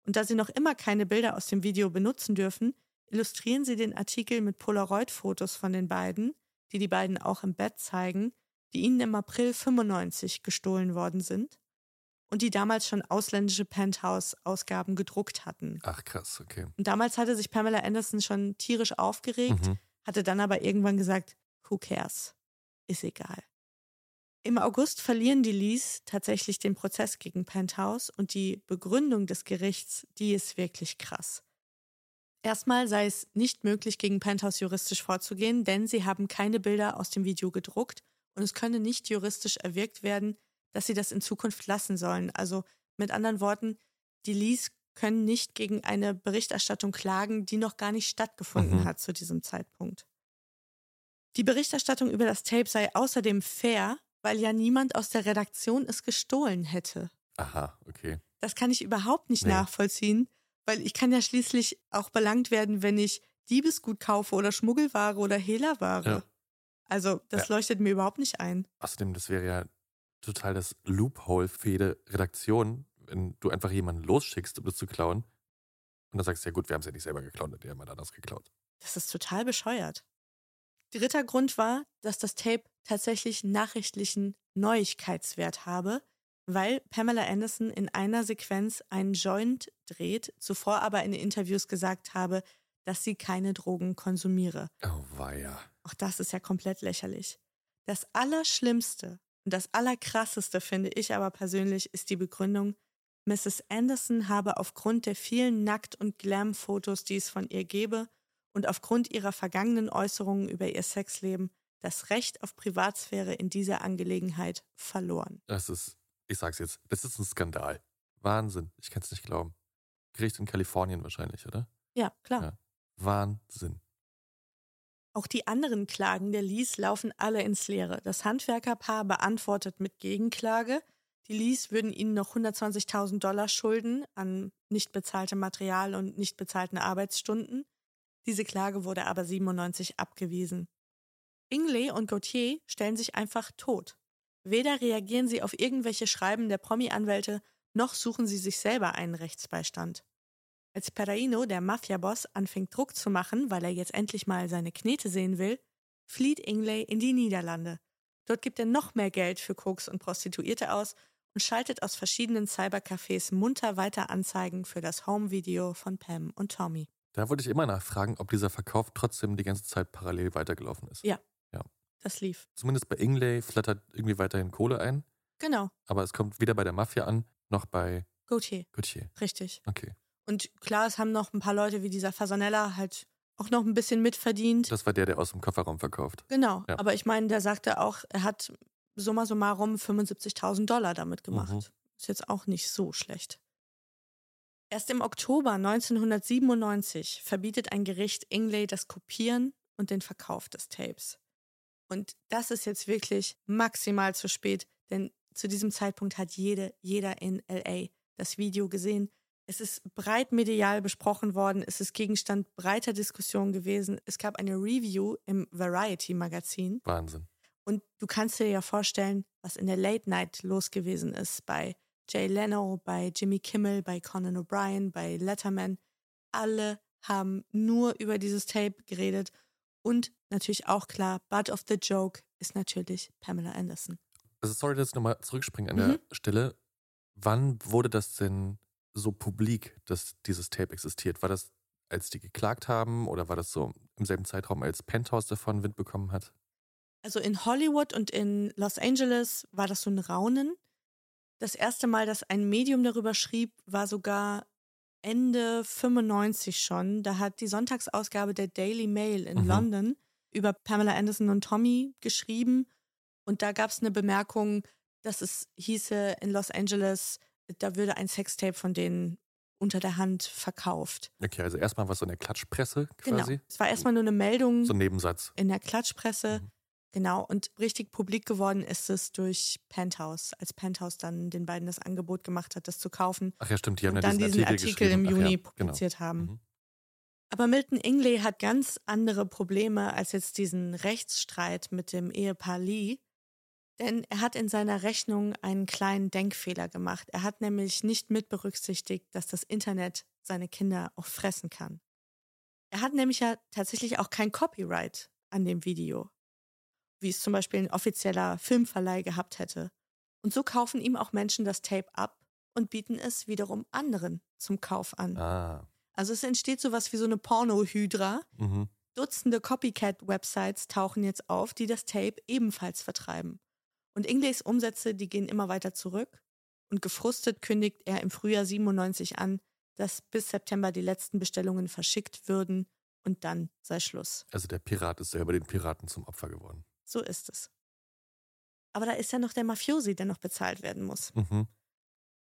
Und da sie noch immer keine Bilder aus dem Video benutzen dürfen, illustrieren sie den Artikel mit Polaroid-Fotos von den beiden, die die beiden auch im Bett zeigen, die ihnen im April 95 gestohlen worden sind und die damals schon ausländische Penthouse-Ausgaben gedruckt hatten. Ach krass, okay. Und damals hatte sich Pamela Anderson schon tierisch aufgeregt, Mhm. hatte dann aber irgendwann gesagt, who cares? Ist egal. Im August verlieren die Lees tatsächlich den Prozess gegen Penthouse und die Begründung des Gerichts, die ist wirklich krass. Erstmal sei es nicht möglich, gegen Penthouse juristisch vorzugehen, denn sie haben keine Bilder aus dem Video gedruckt und es könne nicht juristisch erwirkt werden, dass sie das in Zukunft lassen sollen. Also mit anderen Worten, die Lees können nicht gegen eine Berichterstattung klagen, die noch gar nicht stattgefunden Mhm. hat zu diesem Zeitpunkt. Die Berichterstattung über das Tape sei außerdem fair, weil ja niemand aus der Redaktion es gestohlen hätte. Aha, okay. Das kann ich überhaupt nicht Nee. nachvollziehen, weil ich kann ja schließlich auch belangt werden, wenn ich Diebesgut kaufe oder Schmuggelware oder Hehlerware. Ja. Also das Ja. leuchtet mir überhaupt nicht ein. Außerdem, das wäre ja total das Loophole für jede Redaktion, wenn du einfach jemanden losschickst, um das zu klauen. Und dann sagst du, ja gut, wir haben es ja nicht selber geklaut, der hat jemand anders geklaut. Das ist total bescheuert. Dritter Grund war, dass das Tape tatsächlich nachrichtlichen Neuigkeitswert habe, weil Pamela Anderson in einer Sequenz einen Joint dreht, zuvor aber in Interviews gesagt habe, dass sie keine Drogen konsumiere. Oh, weia. Auch das ist ja komplett lächerlich. Das Allerschlimmste und das Allerkrasseste finde ich aber persönlich ist die Begründung, Mrs. Anderson habe aufgrund der vielen Nackt- und Glam-Fotos, die es von ihr gebe, und aufgrund ihrer vergangenen Äußerungen über ihr Sexleben das Recht auf Privatsphäre in dieser Angelegenheit verloren. Das ist, ich sag's jetzt, das ist ein Skandal. Wahnsinn. Ich kann's nicht glauben. Gericht in Kalifornien wahrscheinlich, oder? Ja, klar. Ja. Wahnsinn. Auch die anderen Klagen der Lees laufen alle ins Leere. Das Handwerkerpaar beantwortet mit Gegenklage. Die Lees würden ihnen noch 120.000 Dollar schulden an nicht bezahltem Material und nicht bezahlten Arbeitsstunden. Diese Klage wurde aber 97 abgewiesen. Ingley und Gauthier stellen sich einfach tot. Weder reagieren sie auf irgendwelche Schreiben der Promi-Anwälte, noch suchen sie sich selber einen Rechtsbeistand. Als Perraino, der Mafia-Boss, anfängt Druck zu machen, weil er jetzt endlich mal seine Knete sehen will, flieht Ingley in die Niederlande. Dort gibt er noch mehr Geld für Koks und Prostituierte aus und schaltet aus verschiedenen Cybercafés munter weiter Anzeigen für das Home-Video von Pam und Tommy. Da wollte ich immer nachfragen, ob dieser Verkauf trotzdem die ganze Zeit parallel weitergelaufen ist. Ja. Ja. Das lief. Zumindest bei Ingley flattert irgendwie weiterhin Kohle ein, Genau, aber es kommt weder bei der Mafia an, noch bei Gauthier. Gauthier. Richtig. Okay. Und klar, es haben noch ein paar Leute wie dieser Fasanella halt auch noch ein bisschen mitverdient. Das war der, der aus dem Kofferraum verkauft. Genau, Ja. aber ich meine, der sagte auch, er hat summa summarum 75.000 Dollar damit gemacht. Mhm. Ist jetzt auch nicht so schlecht. Erst im Oktober 1997 verbietet ein Gericht Ingley das Kopieren und den Verkauf des Tapes. Und das ist jetzt wirklich maximal zu spät, denn zu diesem Zeitpunkt hat jede, jeder in LA das Video gesehen. Es ist breit medial besprochen worden, es ist Gegenstand breiter Diskussionen gewesen. Es gab eine Review im Variety-Magazin. Wahnsinn. Und du kannst dir ja vorstellen, was in der Late Night los gewesen ist bei Jay Leno, bei Jimmy Kimmel, bei Conan O'Brien, bei Letterman. Alle haben nur über dieses Tape geredet. Und natürlich auch klar, Butt of the Joke ist natürlich Pamela Anderson. Also sorry, dass ich nochmal zurückspringe an Mhm. der Stelle. Wann wurde das denn so publik, dass dieses Tape existiert? War das, als die geklagt haben oder war das so im selben Zeitraum, als Penthouse davon Wind bekommen hat? Also in Hollywood und in Los Angeles war das so ein Raunen. Das erste Mal, dass ein Medium darüber schrieb, war sogar Ende 95 schon. Da hat die Sonntagsausgabe der Daily Mail in Mhm. London über Pamela Anderson und Tommy geschrieben. Und da gab es eine Bemerkung, dass es hieße in Los Angeles, da würde ein Sextape von denen unter der Hand verkauft. Okay, also erstmal was so in der Klatschpresse Genau. quasi. Es war erstmal nur eine Meldung So ein Nebensatz. in der Klatschpresse. Mhm. Genau. Und richtig publik geworden ist es durch Penthouse, als Penthouse dann den beiden das Angebot gemacht hat, das zu kaufen. Ach ja, stimmt, die haben und ja dann diesen diesen Artikel, Artikel, im Juni ja, genau. publiziert haben. Mhm. Aber Milton Ingley hat ganz andere Probleme als jetzt diesen Rechtsstreit mit dem Ehepaar Lee. Denn er hat in seiner Rechnung einen kleinen Denkfehler gemacht. Er hat nämlich nicht mit berücksichtigt, dass das Internet seine Kinder auch fressen kann. Er hat nämlich ja tatsächlich auch kein Copyright an dem Video, wie es zum Beispiel ein offizieller Filmverleih gehabt hätte. Und so kaufen ihm auch Menschen das Tape ab und bieten es wiederum anderen zum Kauf an. Ah. Also es entsteht sowas wie so eine Porno-Hydra. Mhm. Dutzende Copycat-Websites tauchen jetzt auf, die das Tape ebenfalls vertreiben. Und Ingleys Umsätze, die gehen immer weiter zurück. Und gefrustet kündigt er im Frühjahr 97 an, dass bis September die letzten Bestellungen verschickt würden und dann sei Schluss. Also der Pirat ist selber den Piraten zum Opfer geworden. So ist es. Aber da ist ja noch der Mafiosi, der noch bezahlt werden muss. Mhm.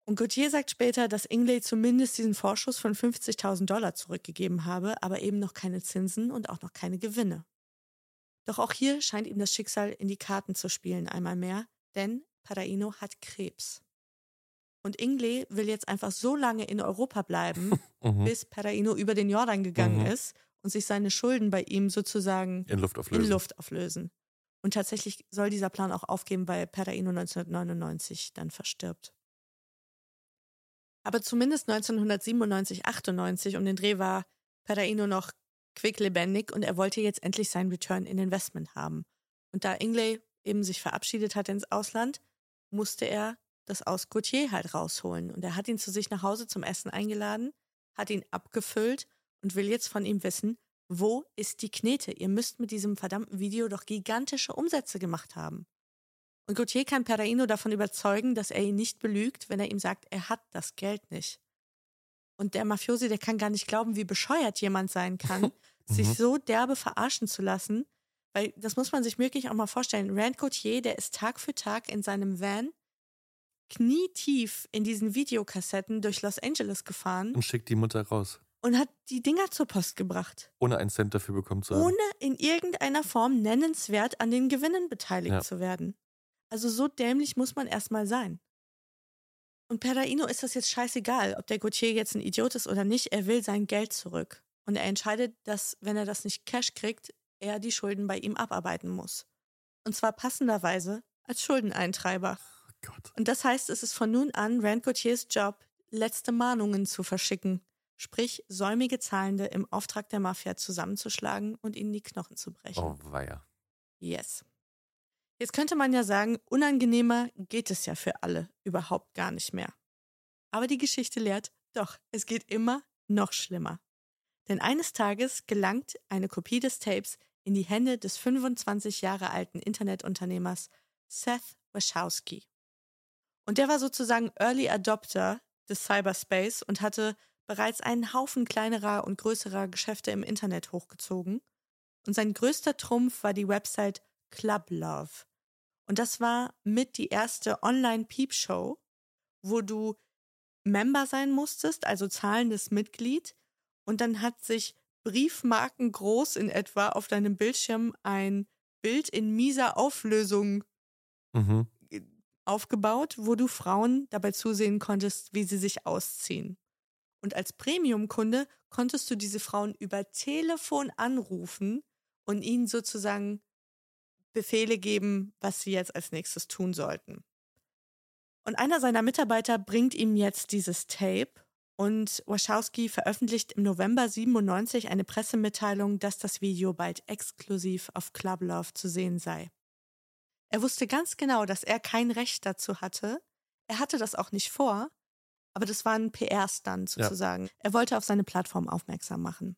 Und Gauthier sagt später, dass Ingley zumindest diesen Vorschuss von 50.000 Dollar zurückgegeben habe, aber eben noch keine Zinsen und auch noch keine Gewinne. Doch auch hier scheint ihm das Schicksal in die Karten zu spielen, einmal mehr, denn Paraino hat Krebs. Und Ingley will jetzt einfach so lange in Europa bleiben, Mhm. bis Paraino über den Jordan gegangen Mhm. ist und sich seine Schulden bei ihm sozusagen In Luft auflösen. in Luft auflösen. Und tatsächlich soll dieser Plan auch aufgeben, weil Paraino 1999 dann verstirbt. Aber zumindest 1997, 98 um den Dreh war Paraino noch quicklebendig und er wollte jetzt endlich sein Return in Investment haben. Und da Ingley eben sich verabschiedet hat ins Ausland, musste er das aus Gauthier halt rausholen. Und er hat ihn zu sich nach Hause zum Essen eingeladen, hat ihn abgefüllt und will jetzt von ihm wissen, wo ist die Knete? Ihr müsst mit diesem verdammten Video doch gigantische Umsätze gemacht haben. Und Gauthier kann Perraino davon überzeugen, dass er ihn nicht belügt, wenn er ihm sagt, er hat das Geld nicht. Und der Mafiosi, der kann gar nicht glauben, wie bescheuert jemand sein kann, sich Mhm. so derbe verarschen zu lassen. Weil das muss man sich wirklich auch mal vorstellen. Rand Gauthier, der ist Tag für Tag in seinem Van knietief in diesen Videokassetten durch Los Angeles gefahren Und schickt die Mutter raus. und hat die Dinger zur Post gebracht Ohne einen Cent dafür bekommen zu haben. ohne in irgendeiner Form nennenswert an den Gewinnen beteiligt Ja. zu werden. Also so dämlich muss man erstmal sein. Und Perraino ist das jetzt scheißegal, ob der Gauthier jetzt ein Idiot ist oder nicht, er will sein Geld zurück. Und er entscheidet, dass, wenn er das nicht Cash kriegt, er die Schulden bei ihm abarbeiten muss. Und zwar passenderweise als Schuldeneintreiber. Oh Gott. Und das heißt, es ist von nun an Rand Gauthiers Job, letzte Mahnungen zu verschicken. Sprich, säumige Zahlende im Auftrag der Mafia zusammenzuschlagen und ihnen die Knochen zu brechen. Oh, weia. Yes. Jetzt könnte man ja sagen, unangenehmer geht es ja für alle überhaupt gar nicht mehr. Aber die Geschichte lehrt, doch, es geht immer noch schlimmer. Denn eines Tages gelangt eine Kopie des Tapes in die Hände des 25 Jahre alten Internetunternehmers Seth Wachowski. Und der war sozusagen Early Adopter des Cyberspace und hatte bereits einen Haufen kleinerer und größerer Geschäfte im Internet hochgezogen. Und sein größter Trumpf war die Website Club Love. Und das war mit die erste Online-Peep-Show, wo du Member sein musstest, also zahlendes Mitglied. Und dann hat sich Briefmarken groß in etwa auf deinem Bildschirm ein Bild in mieser Auflösung Mhm. aufgebaut, wo du Frauen dabei zusehen konntest, wie sie sich ausziehen. Und als Premium-Kunde konntest du diese Frauen über Telefon anrufen und ihnen sozusagen Befehle geben, was sie jetzt als nächstes tun sollten. Und einer seiner Mitarbeiter bringt ihm jetzt dieses Tape und Wachowski veröffentlicht im November 97 eine Pressemitteilung, dass das Video bald exklusiv auf Club Love zu sehen sei. Er wusste ganz genau, dass er kein Recht dazu hatte. Er hatte das auch nicht vor, aber das war ein PR-Stunt Ja. sozusagen. Er wollte auf seine Plattform aufmerksam machen.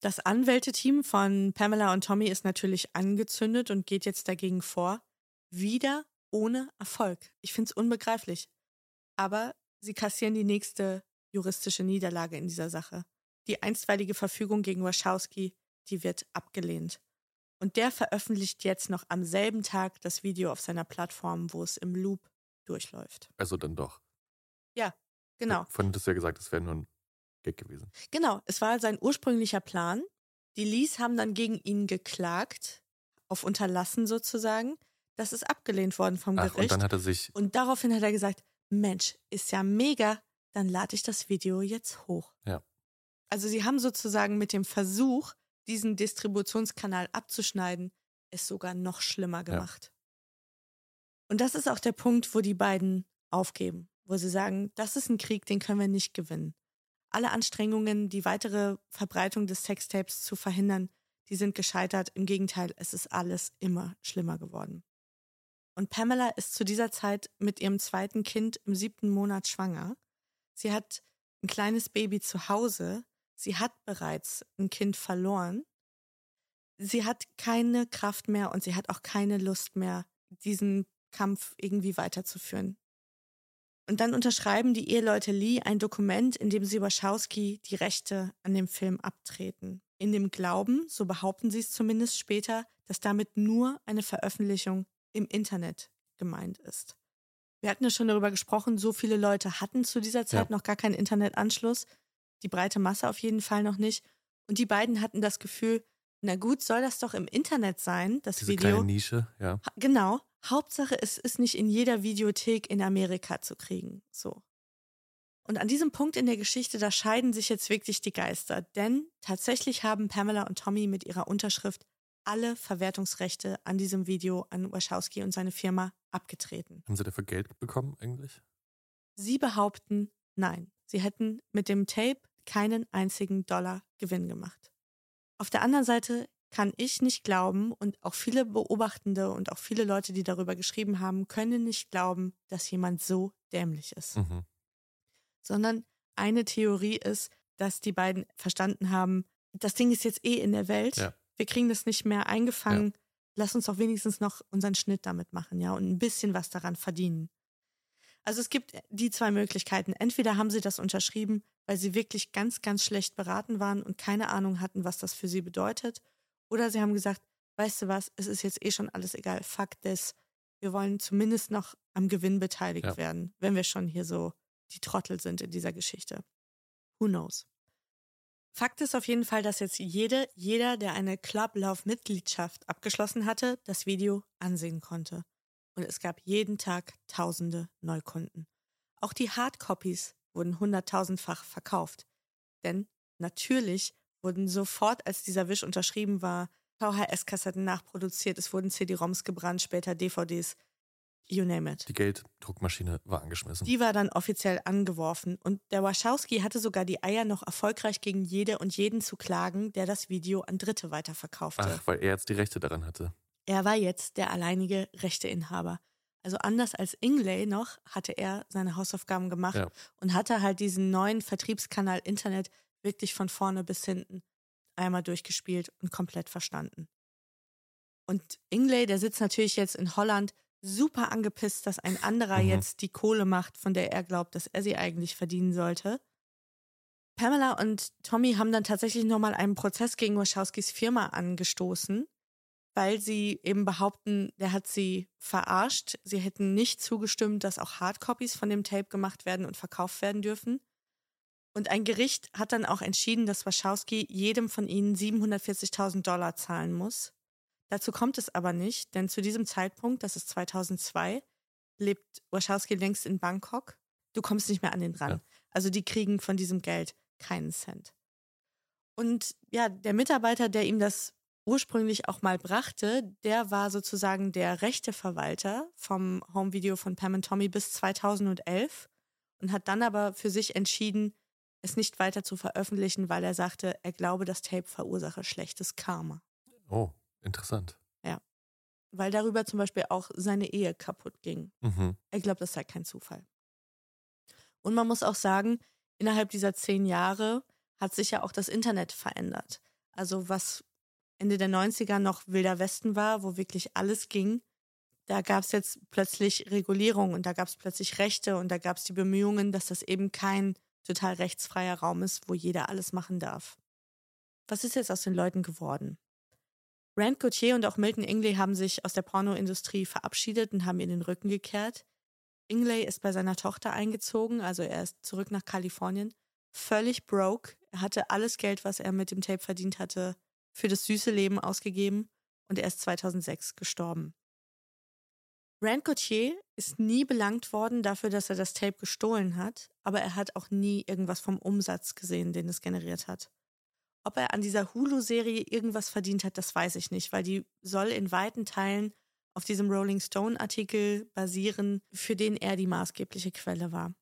Das Anwälteteam von Pamela und Tommy ist natürlich angezündet und geht jetzt dagegen vor. Wieder ohne Erfolg. Ich finde es unbegreiflich. Aber sie kassieren die nächste juristische Niederlage in dieser Sache. Die einstweilige Verfügung gegen Wachowski, die wird abgelehnt. Und der veröffentlicht jetzt noch am selben Tag das Video auf seiner Plattform, wo es im Loop durchläuft. Also dann doch. Ja, Genau. Von hast du ja gesagt, das wäre nur ein Gag gewesen. Genau, es war sein ursprünglicher Plan. Die Lees haben dann gegen ihn geklagt, auf Unterlassen sozusagen. Das ist abgelehnt worden vom Ach, Gericht. und dann hat er sich. Und daraufhin hat er gesagt, Mensch, ist ja mega, dann lade ich das Video jetzt hoch. Ja. Also sie haben sozusagen mit dem Versuch, diesen Distributionskanal abzuschneiden, es sogar noch schlimmer gemacht. Und das ist auch der Punkt, wo die beiden aufgeben, wo sie sagen, das ist ein Krieg, den können wir nicht gewinnen. Alle Anstrengungen, die weitere Verbreitung des Sextapes zu verhindern, die sind gescheitert. Im Gegenteil, es ist alles immer schlimmer geworden. Und Pamela ist zu dieser Zeit mit ihrem zweiten Kind im siebten Monat schwanger. Sie hat ein kleines Baby zu Hause. Sie hat bereits ein Kind verloren. Sie hat keine Kraft mehr und sie hat auch keine Lust mehr, diesen Kampf irgendwie weiterzuführen. Und dann unterschreiben die Eheleute Lee ein Dokument, in dem sie Wachowski die Rechte an dem Film abtreten. In dem Glauben, so behaupten sie es zumindest später, dass damit nur eine Veröffentlichung im Internet gemeint ist. Wir hatten ja schon darüber gesprochen, so viele Leute hatten zu dieser Zeit Ja. noch gar keinen Internetanschluss, die breite Masse auf jeden Fall noch nicht. Und die beiden hatten das Gefühl, na gut, soll das doch im Internet sein, das Diese Video. kleine Nische, ja. Genau. Hauptsache, es ist nicht in jeder Videothek in Amerika zu kriegen. So. Und an diesem Punkt in der Geschichte, da scheiden sich jetzt wirklich die Geister. Denn tatsächlich haben Pamela und Tommy mit ihrer Unterschrift alle Verwertungsrechte an diesem Video an Wachowski und seine Firma abgetreten. Haben sie dafür Geld bekommen eigentlich? Sie behaupten, nein, sie hätten mit dem Tape keinen einzigen Dollar Gewinn gemacht. Auf der anderen Seite kann ich nicht glauben und auch viele Beobachtende und auch viele Leute, die darüber geschrieben haben, können nicht glauben, dass jemand so dämlich ist. Mhm. Sondern eine Theorie ist, dass die beiden verstanden haben, das Ding ist jetzt eh in der Welt, Ja. wir kriegen das nicht mehr eingefangen, lass uns doch wenigstens noch unseren Schnitt damit machen, ja, und ein bisschen was daran verdienen. Also es gibt die zwei Möglichkeiten. Entweder haben sie das unterschrieben, weil sie wirklich ganz, ganz schlecht beraten waren und keine Ahnung hatten, was das für sie bedeutet. Oder sie haben gesagt, weißt du was, es ist jetzt eh schon alles egal, fuck this. Wir wollen zumindest noch am Gewinn beteiligt Ja. werden, wenn wir schon hier so die Trottel sind in dieser Geschichte. Who knows? Fakt ist auf jeden Fall, dass jetzt jede, jeder, der eine Clublauf-Mitgliedschaft abgeschlossen hatte, das Video ansehen konnte. Und es gab jeden Tag tausende Neukunden. Auch die Hardcopies wurden hunderttausendfach verkauft. Denn natürlich wurden sofort, als dieser Wisch unterschrieben war, VHS-Kassetten nachproduziert, es wurden CD-ROMs gebrannt, später DVDs, you name it. Die Gelddruckmaschine war angeschmissen. Die war dann offiziell angeworfen und der Wachowski hatte sogar die Eier, noch erfolgreich gegen jede und jeden zu klagen, der das Video an Dritte weiterverkaufte. Ach, weil er jetzt die Rechte daran hatte. Er war jetzt der alleinige Rechteinhaber. Also anders als Ingley noch, hatte er seine Hausaufgaben gemacht Ja. und hatte halt diesen neuen Vertriebskanal Internet wirklich von vorne bis hinten einmal durchgespielt und komplett verstanden. Und Ingley, der sitzt natürlich jetzt in Holland super angepisst, dass ein anderer Mhm. jetzt die Kohle macht, von der er glaubt, dass er sie eigentlich verdienen sollte. Pamela und Tommy haben dann tatsächlich nochmal einen Prozess gegen Wachowskis Firma angestoßen, weil sie eben behaupten, der hat sie verarscht. Sie hätten nicht zugestimmt, dass auch Hardcopies von dem Tape gemacht werden und verkauft werden dürfen. Und ein Gericht hat dann auch entschieden, dass Wachowski jedem von ihnen 740.000 Dollar zahlen muss. Dazu kommt es aber nicht, denn zu diesem Zeitpunkt, das ist 2002, lebt Wachowski längst in Bangkok. Du kommst nicht mehr an den ran. Ja. Also die kriegen von diesem Geld keinen Cent. Und ja, der Mitarbeiter, der ihm das ursprünglich auch mal brachte, der war sozusagen der rechte Verwalter vom Homevideo von Pam und Tommy bis 2011 und hat dann aber für sich entschieden, es nicht weiter zu veröffentlichen, weil er sagte, er glaube, das Tape verursache schlechtes Karma. Oh, interessant. Weil darüber zum Beispiel auch seine Ehe kaputt ging. Mhm. Er glaubt, das sei kein Zufall. Und man muss auch sagen, innerhalb dieser zehn Jahre hat sich ja auch das Internet verändert. Also was Ende der 90er noch Wilder Westen war, wo wirklich alles ging, da gab es jetzt plötzlich Regulierung und da gab es plötzlich Rechte und da gab es die Bemühungen, dass das eben kein total rechtsfreier Raum ist, wo jeder alles machen darf. Was ist jetzt aus den Leuten geworden? Rand Gauthier und auch Milton Ingley haben sich aus der Pornoindustrie verabschiedet und haben ihr den Rücken gekehrt. Ingley ist bei seiner Tochter eingezogen, also er ist zurück nach Kalifornien, völlig broke. Er hatte alles Geld, was er mit dem Tape verdient hatte, für das süße Leben ausgegeben und er ist 2006 gestorben. Rand Gauthier ist nie belangt worden dafür, dass er das Tape gestohlen hat, aber er hat auch nie irgendwas vom Umsatz gesehen, den es generiert hat. Ob er an dieser Hulu-Serie irgendwas verdient hat, das weiß ich nicht, weil die soll in weiten Teilen auf diesem Rolling Stone-Artikel basieren, für den er die maßgebliche Quelle war.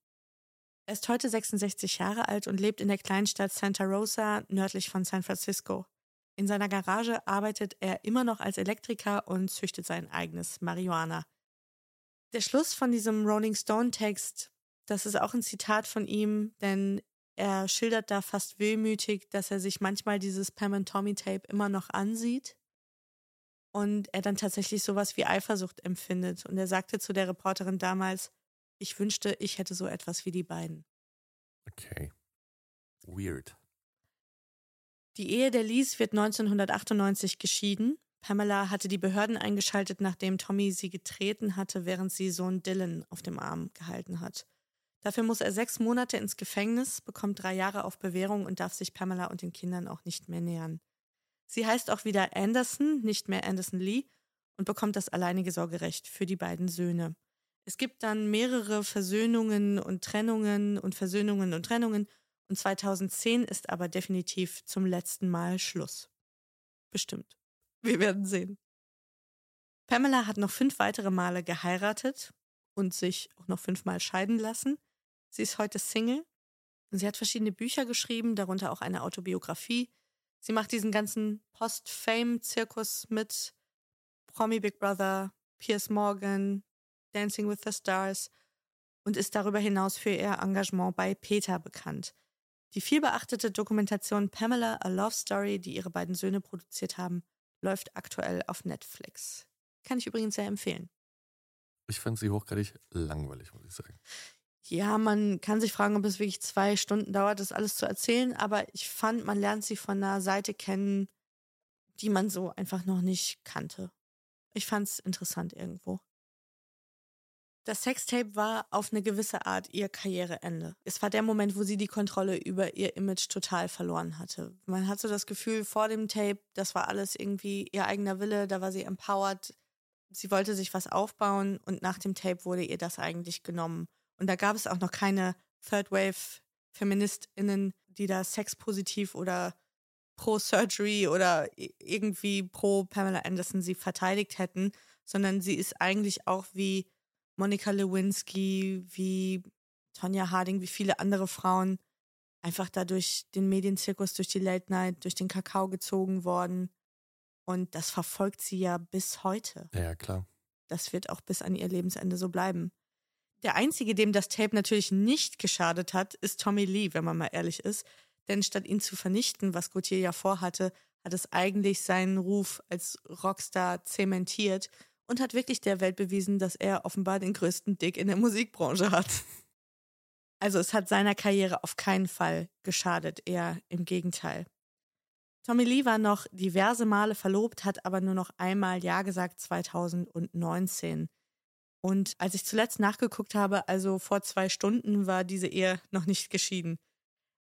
Er ist heute 66 Jahre alt und lebt in der Kleinstadt Santa Rosa nördlich von San Francisco. In seiner Garage arbeitet er immer noch als Elektriker und züchtet sein eigenes Marihuana. Der Schluss von diesem Rolling Stone-Text, das ist auch ein Zitat von ihm, denn er schildert da fast wehmütig, dass er sich manchmal dieses Pam and Tommy Tape immer noch ansieht und er dann tatsächlich sowas wie Eifersucht empfindet. Und er sagte zu der Reporterin damals, ich wünschte, ich hätte so etwas wie die beiden. Okay. Weird. Die Ehe der Lees wird 1998 geschieden. Pamela hatte die Behörden eingeschaltet, nachdem Tommy sie getreten hatte, während sie Sohn Dylan auf dem Arm gehalten hat. Dafür muss er sechs Monate ins Gefängnis, bekommt drei Jahre auf Bewährung und darf sich Pamela und den Kindern auch nicht mehr nähern. Sie heißt auch wieder Anderson, nicht mehr Anderson Lee, und bekommt das alleinige Sorgerecht für die beiden Söhne. Es gibt dann mehrere Versöhnungen und Trennungen und Versöhnungen und Trennungen und 2010 ist aber definitiv zum letzten Mal Schluss. Bestimmt. Wir werden sehen. Pamela hat noch fünf weitere Male geheiratet und sich auch noch fünfmal scheiden lassen. Sie ist heute Single und sie hat verschiedene Bücher geschrieben, darunter auch eine Autobiografie. Sie macht diesen ganzen Post-Fame-Zirkus mit Promi Big Brother, Piers Morgan, Dancing with the Stars und ist darüber hinaus für ihr Engagement bei Peter bekannt. Die vielbeachtete Dokumentation Pamela, A Love Story, die ihre beiden Söhne produziert haben, läuft aktuell auf Netflix. Kann ich übrigens sehr empfehlen. Ich fand sie hochgradig langweilig, muss ich sagen. Ja, man kann sich fragen, ob es wirklich zwei Stunden dauert, das alles zu erzählen, aber ich fand, man lernt sie von einer Seite kennen, die man so einfach noch nicht kannte. Ich fand es interessant irgendwo. Das Sextape war auf eine gewisse Art ihr Karriereende. Es war der Moment, wo sie die Kontrolle über ihr Image total verloren hatte. Man hat so das Gefühl, vor dem Tape, das war alles irgendwie ihr eigener Wille, da war sie empowered. Sie wollte sich was aufbauen und nach dem Tape wurde ihr das eigentlich genommen. Und da gab es auch noch keine Third Wave Feministinnen, die da sexpositiv oder pro Surgery oder irgendwie pro Pamela Anderson sie verteidigt hätten, sondern sie ist eigentlich auch wie Monika Lewinsky, wie Tonja Harding, wie viele andere Frauen einfach da durch den Medienzirkus, durch die Late Night, durch den Kakao gezogen worden. Und das verfolgt sie ja bis heute. Ja, klar. Das wird auch bis an ihr Lebensende so bleiben. Der einzige, dem das Tape natürlich nicht geschadet hat, ist Tommy Lee, wenn man mal ehrlich ist. Denn statt ihn zu vernichten, was Gauthier ja vorhatte, hat es eigentlich seinen Ruf als Rockstar zementiert und hat wirklich der Welt bewiesen, dass er offenbar den größten Dick in der Musikbranche hat. Also es hat seiner Karriere auf keinen Fall geschadet, eher im Gegenteil. Tommy Lee war noch diverse Male verlobt, hat aber nur noch einmal Ja gesagt 2019. Und als ich zuletzt nachgeguckt habe, also vor zwei Stunden, war diese Ehe noch nicht geschieden.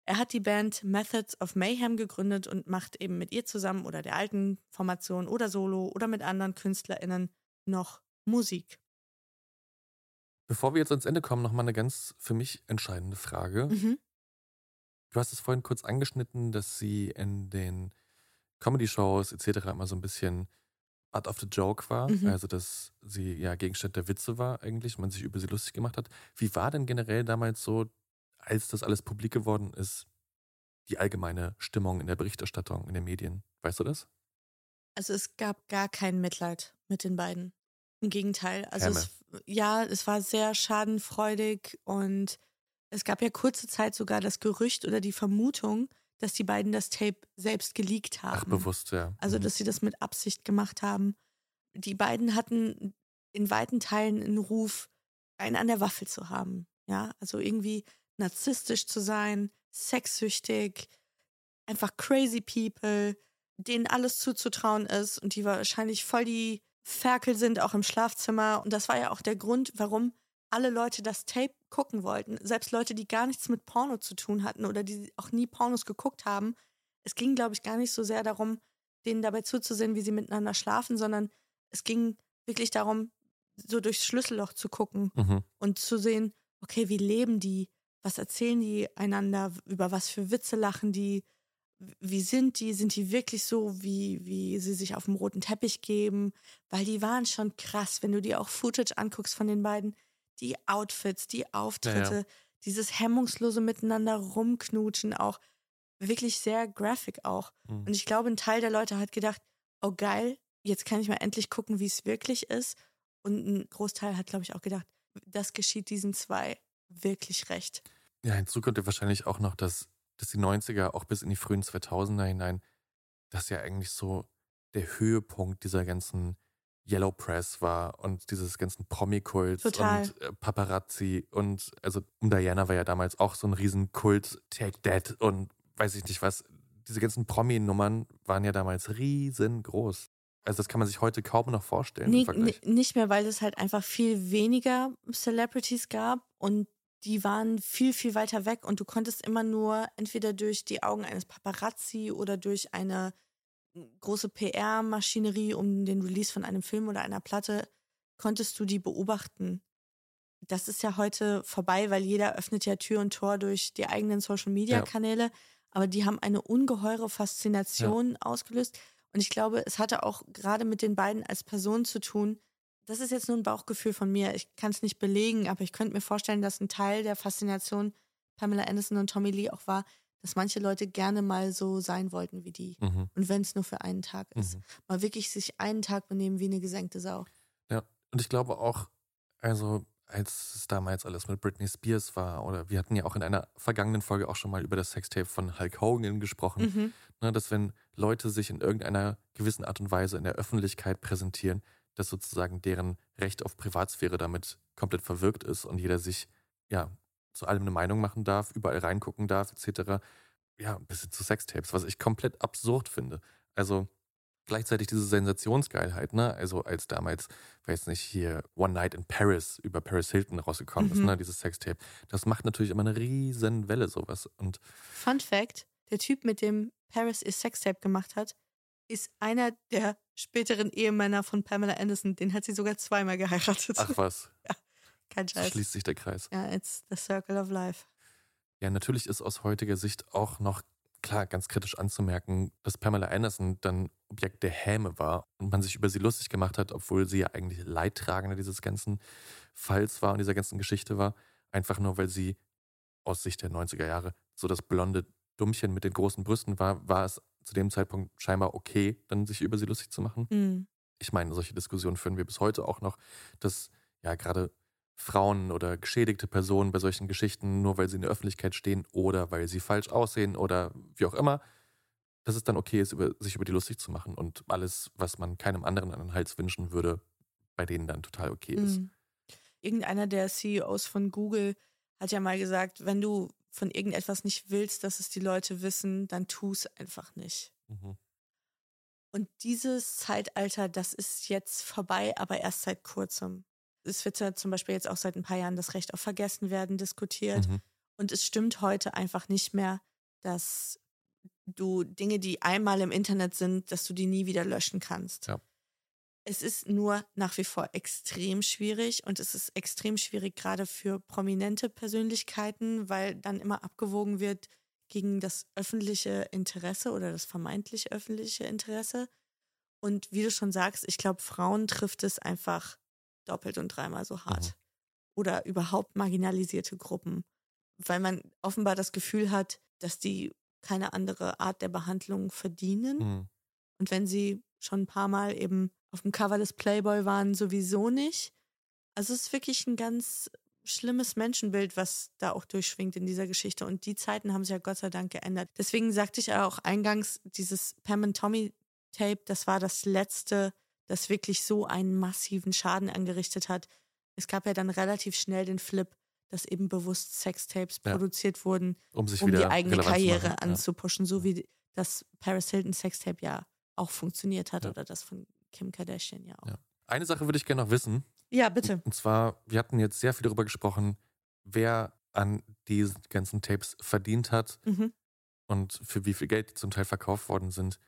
Er hat die Band Methods of Mayhem gegründet und macht eben mit ihr zusammen oder der alten Formation oder solo oder mit anderen KünstlerInnen noch Musik. Bevor wir jetzt ans Ende kommen, nochmal eine ganz für mich entscheidende Frage. Mhm. Du hast es vorhin kurz angeschnitten, dass sie in den Comedy-Shows etc. immer so ein bisschen Art of the Joke war, mhm. also dass sie ja Gegenstand der Witze war eigentlich, man sich über sie lustig gemacht hat. Wie war denn generell damals so, als das alles publik geworden ist, die allgemeine Stimmung in der Berichterstattung, in den Medien? Weißt du das? Also es gab gar kein Mitleid mit den beiden. Im Gegenteil. Also es, ja, es war sehr schadenfreudig und es gab ja kurze Zeit sogar das Gerücht oder die Vermutung, dass die beiden das Tape selbst geleakt haben. Ach, bewusst, ja. Also, mhm. dass sie das mit Absicht gemacht haben. Die beiden hatten in weiten Teilen einen Ruf, einen an der Waffel zu haben. Ja, also irgendwie narzisstisch zu sein, sexsüchtig, einfach crazy people denen alles zuzutrauen ist und die wahrscheinlich voll die Ferkel sind, auch im Schlafzimmer. Und das war ja auch der Grund, warum alle Leute das Tape gucken wollten. Selbst Leute, die gar nichts mit Porno zu tun hatten oder die auch nie Pornos geguckt haben. Es ging, glaube ich, gar nicht so sehr darum, denen dabei zuzusehen, wie sie miteinander schlafen, sondern es ging wirklich darum, so durchs Schlüsselloch zu gucken Mhm. und zu sehen, okay, wie leben die? Was erzählen die einander? Über was für Witze lachen die? Wie sind die? Sind die wirklich so, wie, wie sie sich auf dem roten Teppich geben? Weil die waren schon krass, wenn du dir auch Footage anguckst von den beiden. Die Outfits, die Auftritte, dieses hemmungslose Miteinander rumknutschen, auch wirklich sehr graphic auch. Mhm. Und ich glaube, ein Teil der Leute hat gedacht, oh geil, jetzt kann ich mal endlich gucken, wie es wirklich ist. Und ein Großteil hat, glaube ich, auch gedacht, das geschieht diesen zwei wirklich recht. Ja, hinzu kommt ja wahrscheinlich auch noch, dass, dass die 90er auch bis in die frühen 2000er hinein, das ja eigentlich so der Höhepunkt dieser ganzen Yellow Press war und dieses ganzen Promi-Kults und äh, Paparazzi und also um Diana war ja damals auch so ein Riesenkult, Take That und weiß ich nicht was. Diese ganzen Promi-Nummern waren ja damals riesengroß. Also das kann man sich heute kaum noch vorstellen. Nee, nicht mehr, weil es halt einfach viel weniger Celebrities gab und die waren viel, viel weiter weg und du konntest immer nur entweder durch die Augen eines Paparazzi oder durch eine große PR-Maschinerie um den Release von einem Film oder einer Platte, konntest du die beobachten. Das ist ja heute vorbei, weil jeder öffnet ja Tür und Tor durch die eigenen Social-Media-Kanäle, aber die haben eine ungeheure Faszination ausgelöst. Und ich glaube, es hatte auch gerade mit den beiden als Personen zu tun. Das ist jetzt nur ein Bauchgefühl von mir. Ich kann es nicht belegen, aber ich könnte mir vorstellen, dass ein Teil der Faszination Pamela Anderson und Tommy Lee auch war, dass manche Leute gerne mal so sein wollten wie die. Mhm. Und wenn es nur für einen Tag ist. Mhm. Mal wirklich sich einen Tag benehmen wie eine gesenkte Sau. Ja, und ich glaube auch, also als es damals alles mit Britney Spears war, oder wir hatten ja auch in einer vergangenen Folge auch schon mal über das Sextape von Hulk Hogan gesprochen, Mhm. ne, dass wenn Leute sich in irgendeiner gewissen Art und Weise in der Öffentlichkeit präsentieren, dass sozusagen deren Recht auf Privatsphäre damit komplett verwirkt ist und jeder sich ja zu allem eine Meinung machen darf, überall reingucken darf, etc. Ja, bis hin zu Sextapes, was ich komplett absurd finde. Also gleichzeitig diese Sensationsgeilheit, ne? Also als damals, weiß nicht, hier One Night in Paris über Paris Hilton rausgekommen ist, Mhm. ne? Dieses Sextape. Das macht natürlich immer eine riesen Welle, sowas. Und Fun Fact: Der Typ, mit dem Paris ihr Sextape gemacht hat, ist einer der späteren Ehemänner von Pamela Anderson. Den hat sie sogar zweimal geheiratet. ach was, Kein so Scheiß. schließt sich der Kreis. Ja, it's the circle of life. Ja, natürlich ist aus heutiger Sicht auch noch klar ganz kritisch anzumerken, dass Pamela Anderson dann Objekt der Häme war und man sich über sie lustig gemacht hat, obwohl sie ja eigentlich Leidtragende dieses ganzen Falls war und dieser ganzen Geschichte war. Einfach nur, weil sie aus Sicht der 90er Jahre so das blonde Dummchen mit den großen Brüsten war, war es zu dem Zeitpunkt scheinbar okay, dann sich über sie lustig zu machen. Mhm. Ich meine, solche Diskussionen führen wir bis heute auch noch, dass ja gerade Frauen oder geschädigte Personen bei solchen Geschichten, nur weil sie in der Öffentlichkeit stehen oder weil sie falsch aussehen oder wie auch immer, dass es dann okay ist, über, sich über die lustig zu machen und alles, was man keinem anderen an den Hals wünschen würde, bei denen dann total okay ist. Mhm. Irgendeiner der CEOs von Google hat ja mal gesagt, wenn du von irgendetwas nicht willst, dass es die Leute wissen, dann tu es einfach nicht. Mhm. Und dieses Zeitalter, das ist jetzt vorbei, aber erst seit kurzem. Es wird ja zum Beispiel jetzt auch seit ein paar Jahren das Recht auf Vergessenwerden diskutiert. Mhm. Und es stimmt heute einfach nicht mehr, dass du Dinge, die einmal im Internet sind, dass du die nie wieder löschen kannst. Ja. Es ist nur nach wie vor extrem schwierig und es ist extrem schwierig gerade für prominente Persönlichkeiten, weil dann immer abgewogen wird gegen das öffentliche Interesse oder das vermeintlich öffentliche Interesse. Und wie du schon sagst, ich glaube, Frauen trifft es einfach doppelt und dreimal so hart. Mhm. Oder überhaupt marginalisierte Gruppen, weil man offenbar das Gefühl hat, dass die keine andere Art der Behandlung verdienen. Mhm. Und wenn sie schon ein paar Mal eben auf dem Cover des Playboy waren, sowieso nicht. Also es ist wirklich ein ganz schlimmes Menschenbild, was da auch durchschwingt in dieser Geschichte. Und die Zeiten haben sich ja Gott sei Dank geändert. Deswegen sagte ich ja auch eingangs, dieses Pam and Tommy Tape, das war das letzte, das wirklich so einen massiven Schaden angerichtet hat. Es gab ja dann relativ schnell den Flip, dass eben bewusst Sextapes Ja. produziert wurden, Um sich um wieder die eigene Karriere machen, ja. so wie das Paris Hilton Sextape ja auch funktioniert hat Ja. oder das von Kim Kardashian ja auch. Ja. Eine Sache würde ich gerne noch wissen. Ja, bitte. Und zwar, wir hatten jetzt sehr viel darüber gesprochen, wer an diesen ganzen Tapes verdient hat Mhm. und für wie viel Geld die zum Teil verkauft worden sind.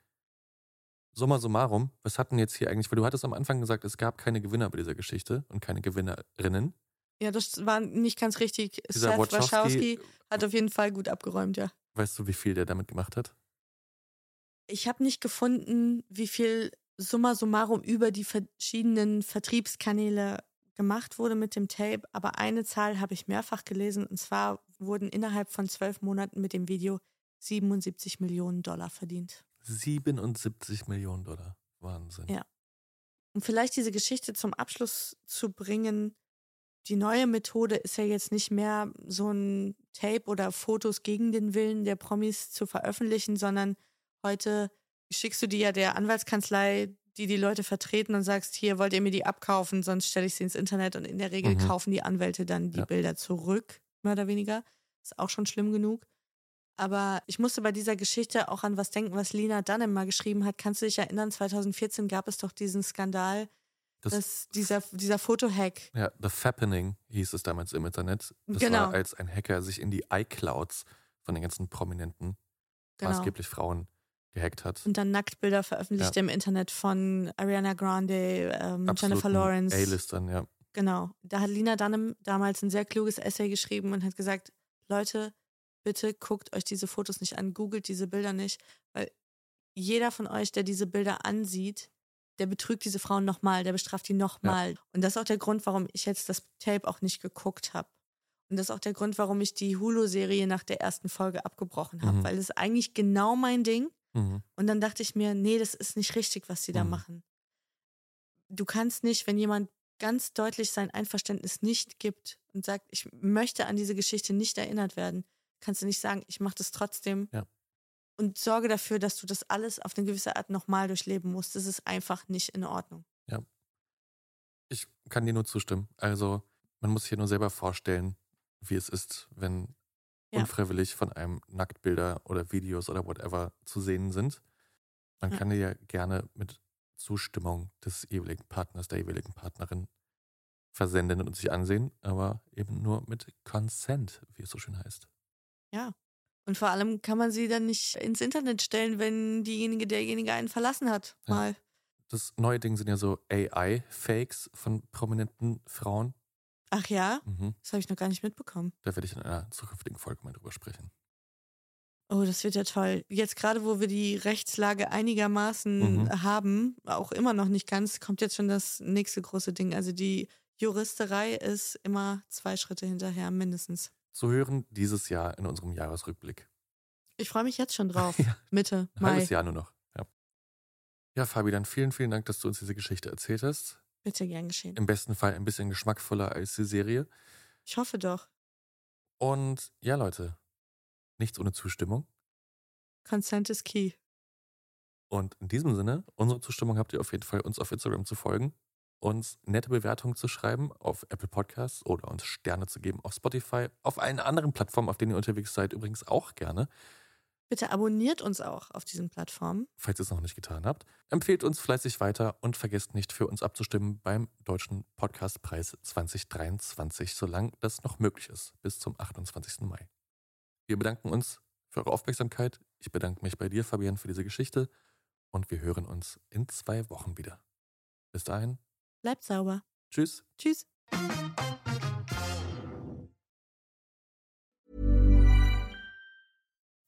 Summa summarum, was hatten jetzt hier eigentlich, weil du hattest am Anfang gesagt, es gab keine Gewinner bei dieser Geschichte und keine Gewinnerinnen. Ja, das war nicht ganz richtig. Dieser Seth Wachowski- Wachowski hat auf jeden Fall gut abgeräumt, ja. Weißt du, wie viel der damit gemacht hat? Ich habe nicht gefunden, wie viel summa summarum über die verschiedenen Vertriebskanäle gemacht wurde mit dem Tape, aber eine Zahl habe ich mehrfach gelesen und zwar wurden innerhalb von zwölf Monaten mit dem Video 77 Millionen Dollar verdient. 77 Millionen Dollar. Wahnsinn. Ja. Um vielleicht diese Geschichte zum Abschluss zu bringen, die neue Methode ist ja jetzt nicht mehr so ein Tape oder Fotos gegen den Willen der Promis zu veröffentlichen, sondern heute schickst du die ja der Anwaltskanzlei, die die Leute vertreten und sagst, hier wollt ihr mir die abkaufen, sonst stelle ich sie ins Internet und in der Regel Mhm. kaufen die Anwälte dann die Ja. Bilder zurück, mehr oder weniger. Ist auch schon schlimm genug. Aber ich musste bei dieser Geschichte auch an was denken, was Lina Dunham mal geschrieben hat. Kannst du dich erinnern, 2014 gab es doch diesen Skandal, Das- dass dieser, dieser Fotohack. Ja, The Fappening hieß es damals im Internet. Das Genau. war, als ein Hacker sich in die iClouds von den ganzen Prominenten, Genau. maßgeblich Frauen, gehackt hat. Und dann Nacktbilder veröffentlicht Ja. im Internet von Ariana Grande, ähm, Jennifer Lawrence. A-Listern, ja. Genau. Da hat Lina Dunham damals ein sehr kluges Essay geschrieben und hat gesagt, Leute, bitte guckt euch diese Fotos nicht an, googelt diese Bilder nicht, weil jeder von euch, der diese Bilder ansieht, der betrügt diese Frauen nochmal, der bestraft die nochmal. Und das ist auch der Grund, warum ich jetzt das Tape auch nicht geguckt habe. Und das ist auch der Grund, warum ich die Hulu-Serie nach der ersten Folge abgebrochen habe, Mhm. weil es eigentlich genau mein Ding. Mhm. Und dann dachte ich mir, nee, das ist nicht richtig, was sie da Mhm. machen. Du kannst nicht, wenn jemand ganz deutlich sein Einverständnis nicht gibt und sagt, ich möchte an diese Geschichte nicht erinnert werden, kannst du nicht sagen, ich mache das trotzdem Ja. und sorge dafür, dass du das alles auf eine gewisse Art nochmal durchleben musst. Das ist einfach nicht in Ordnung. Ja. Ich kann dir nur zustimmen. Also, man muss sich hier nur selber vorstellen, wie es ist, wenn Ja. unfreiwillig von einem Nacktbilder oder Videos oder whatever zu sehen sind. Man Ja. kann die ja gerne mit Zustimmung des jeweiligen Partners, der jeweiligen Partnerin versenden und sich ansehen, aber eben nur mit Consent, wie es so schön heißt. Ja. Und vor allem kann man sie dann nicht ins Internet stellen, wenn diejenige, derjenige einen verlassen hat. Ja. Mal. Das neue Ding sind ja so AI-Fakes von prominenten Frauen. Ach ja, Mhm. das habe ich noch gar nicht mitbekommen. Da werde ich in einer zukünftigen Folge mal drüber sprechen. Oh, das wird ja toll. Jetzt gerade, wo wir die Rechtslage einigermaßen Mhm. haben, auch immer noch nicht ganz, kommt jetzt schon das nächste große Ding. Also die Juristerei ist immer zwei Schritte hinterher, mindestens. Zu hören dieses Jahr in unserem Jahresrückblick. Ich freue mich jetzt schon drauf. Ja. Mitte Ein Mai. halbes Jahr nur noch. Ja. ja, Fabi, dann vielen, vielen Dank, dass du uns diese Geschichte erzählt hast. Bitte gern geschehen. Im besten Fall ein bisschen geschmackvoller als die Serie. Ich hoffe doch. Und ja, Leute, nichts ohne Zustimmung. Consent is key. Und in diesem Sinne, unsere Zustimmung habt ihr auf jeden Fall, uns auf Instagram zu folgen, uns nette Bewertungen zu schreiben auf Apple Podcasts oder uns Sterne zu geben auf Spotify, auf allen anderen Plattformen, auf denen ihr unterwegs seid, übrigens auch gerne. Bitte abonniert uns auch auf diesen Plattformen. falls ihr es noch nicht getan habt. Empfehlt uns fleißig weiter und vergesst nicht, für uns abzustimmen beim Deutschen Podcastpreis 2023, solange das noch möglich ist, bis zum 28. Mai. Wir bedanken uns für eure Aufmerksamkeit. Ich bedanke mich bei dir, Fabian, für diese Geschichte und wir hören uns in zwei Wochen wieder. Bis dahin, Bleibt sauber. tschüss. Tschüss.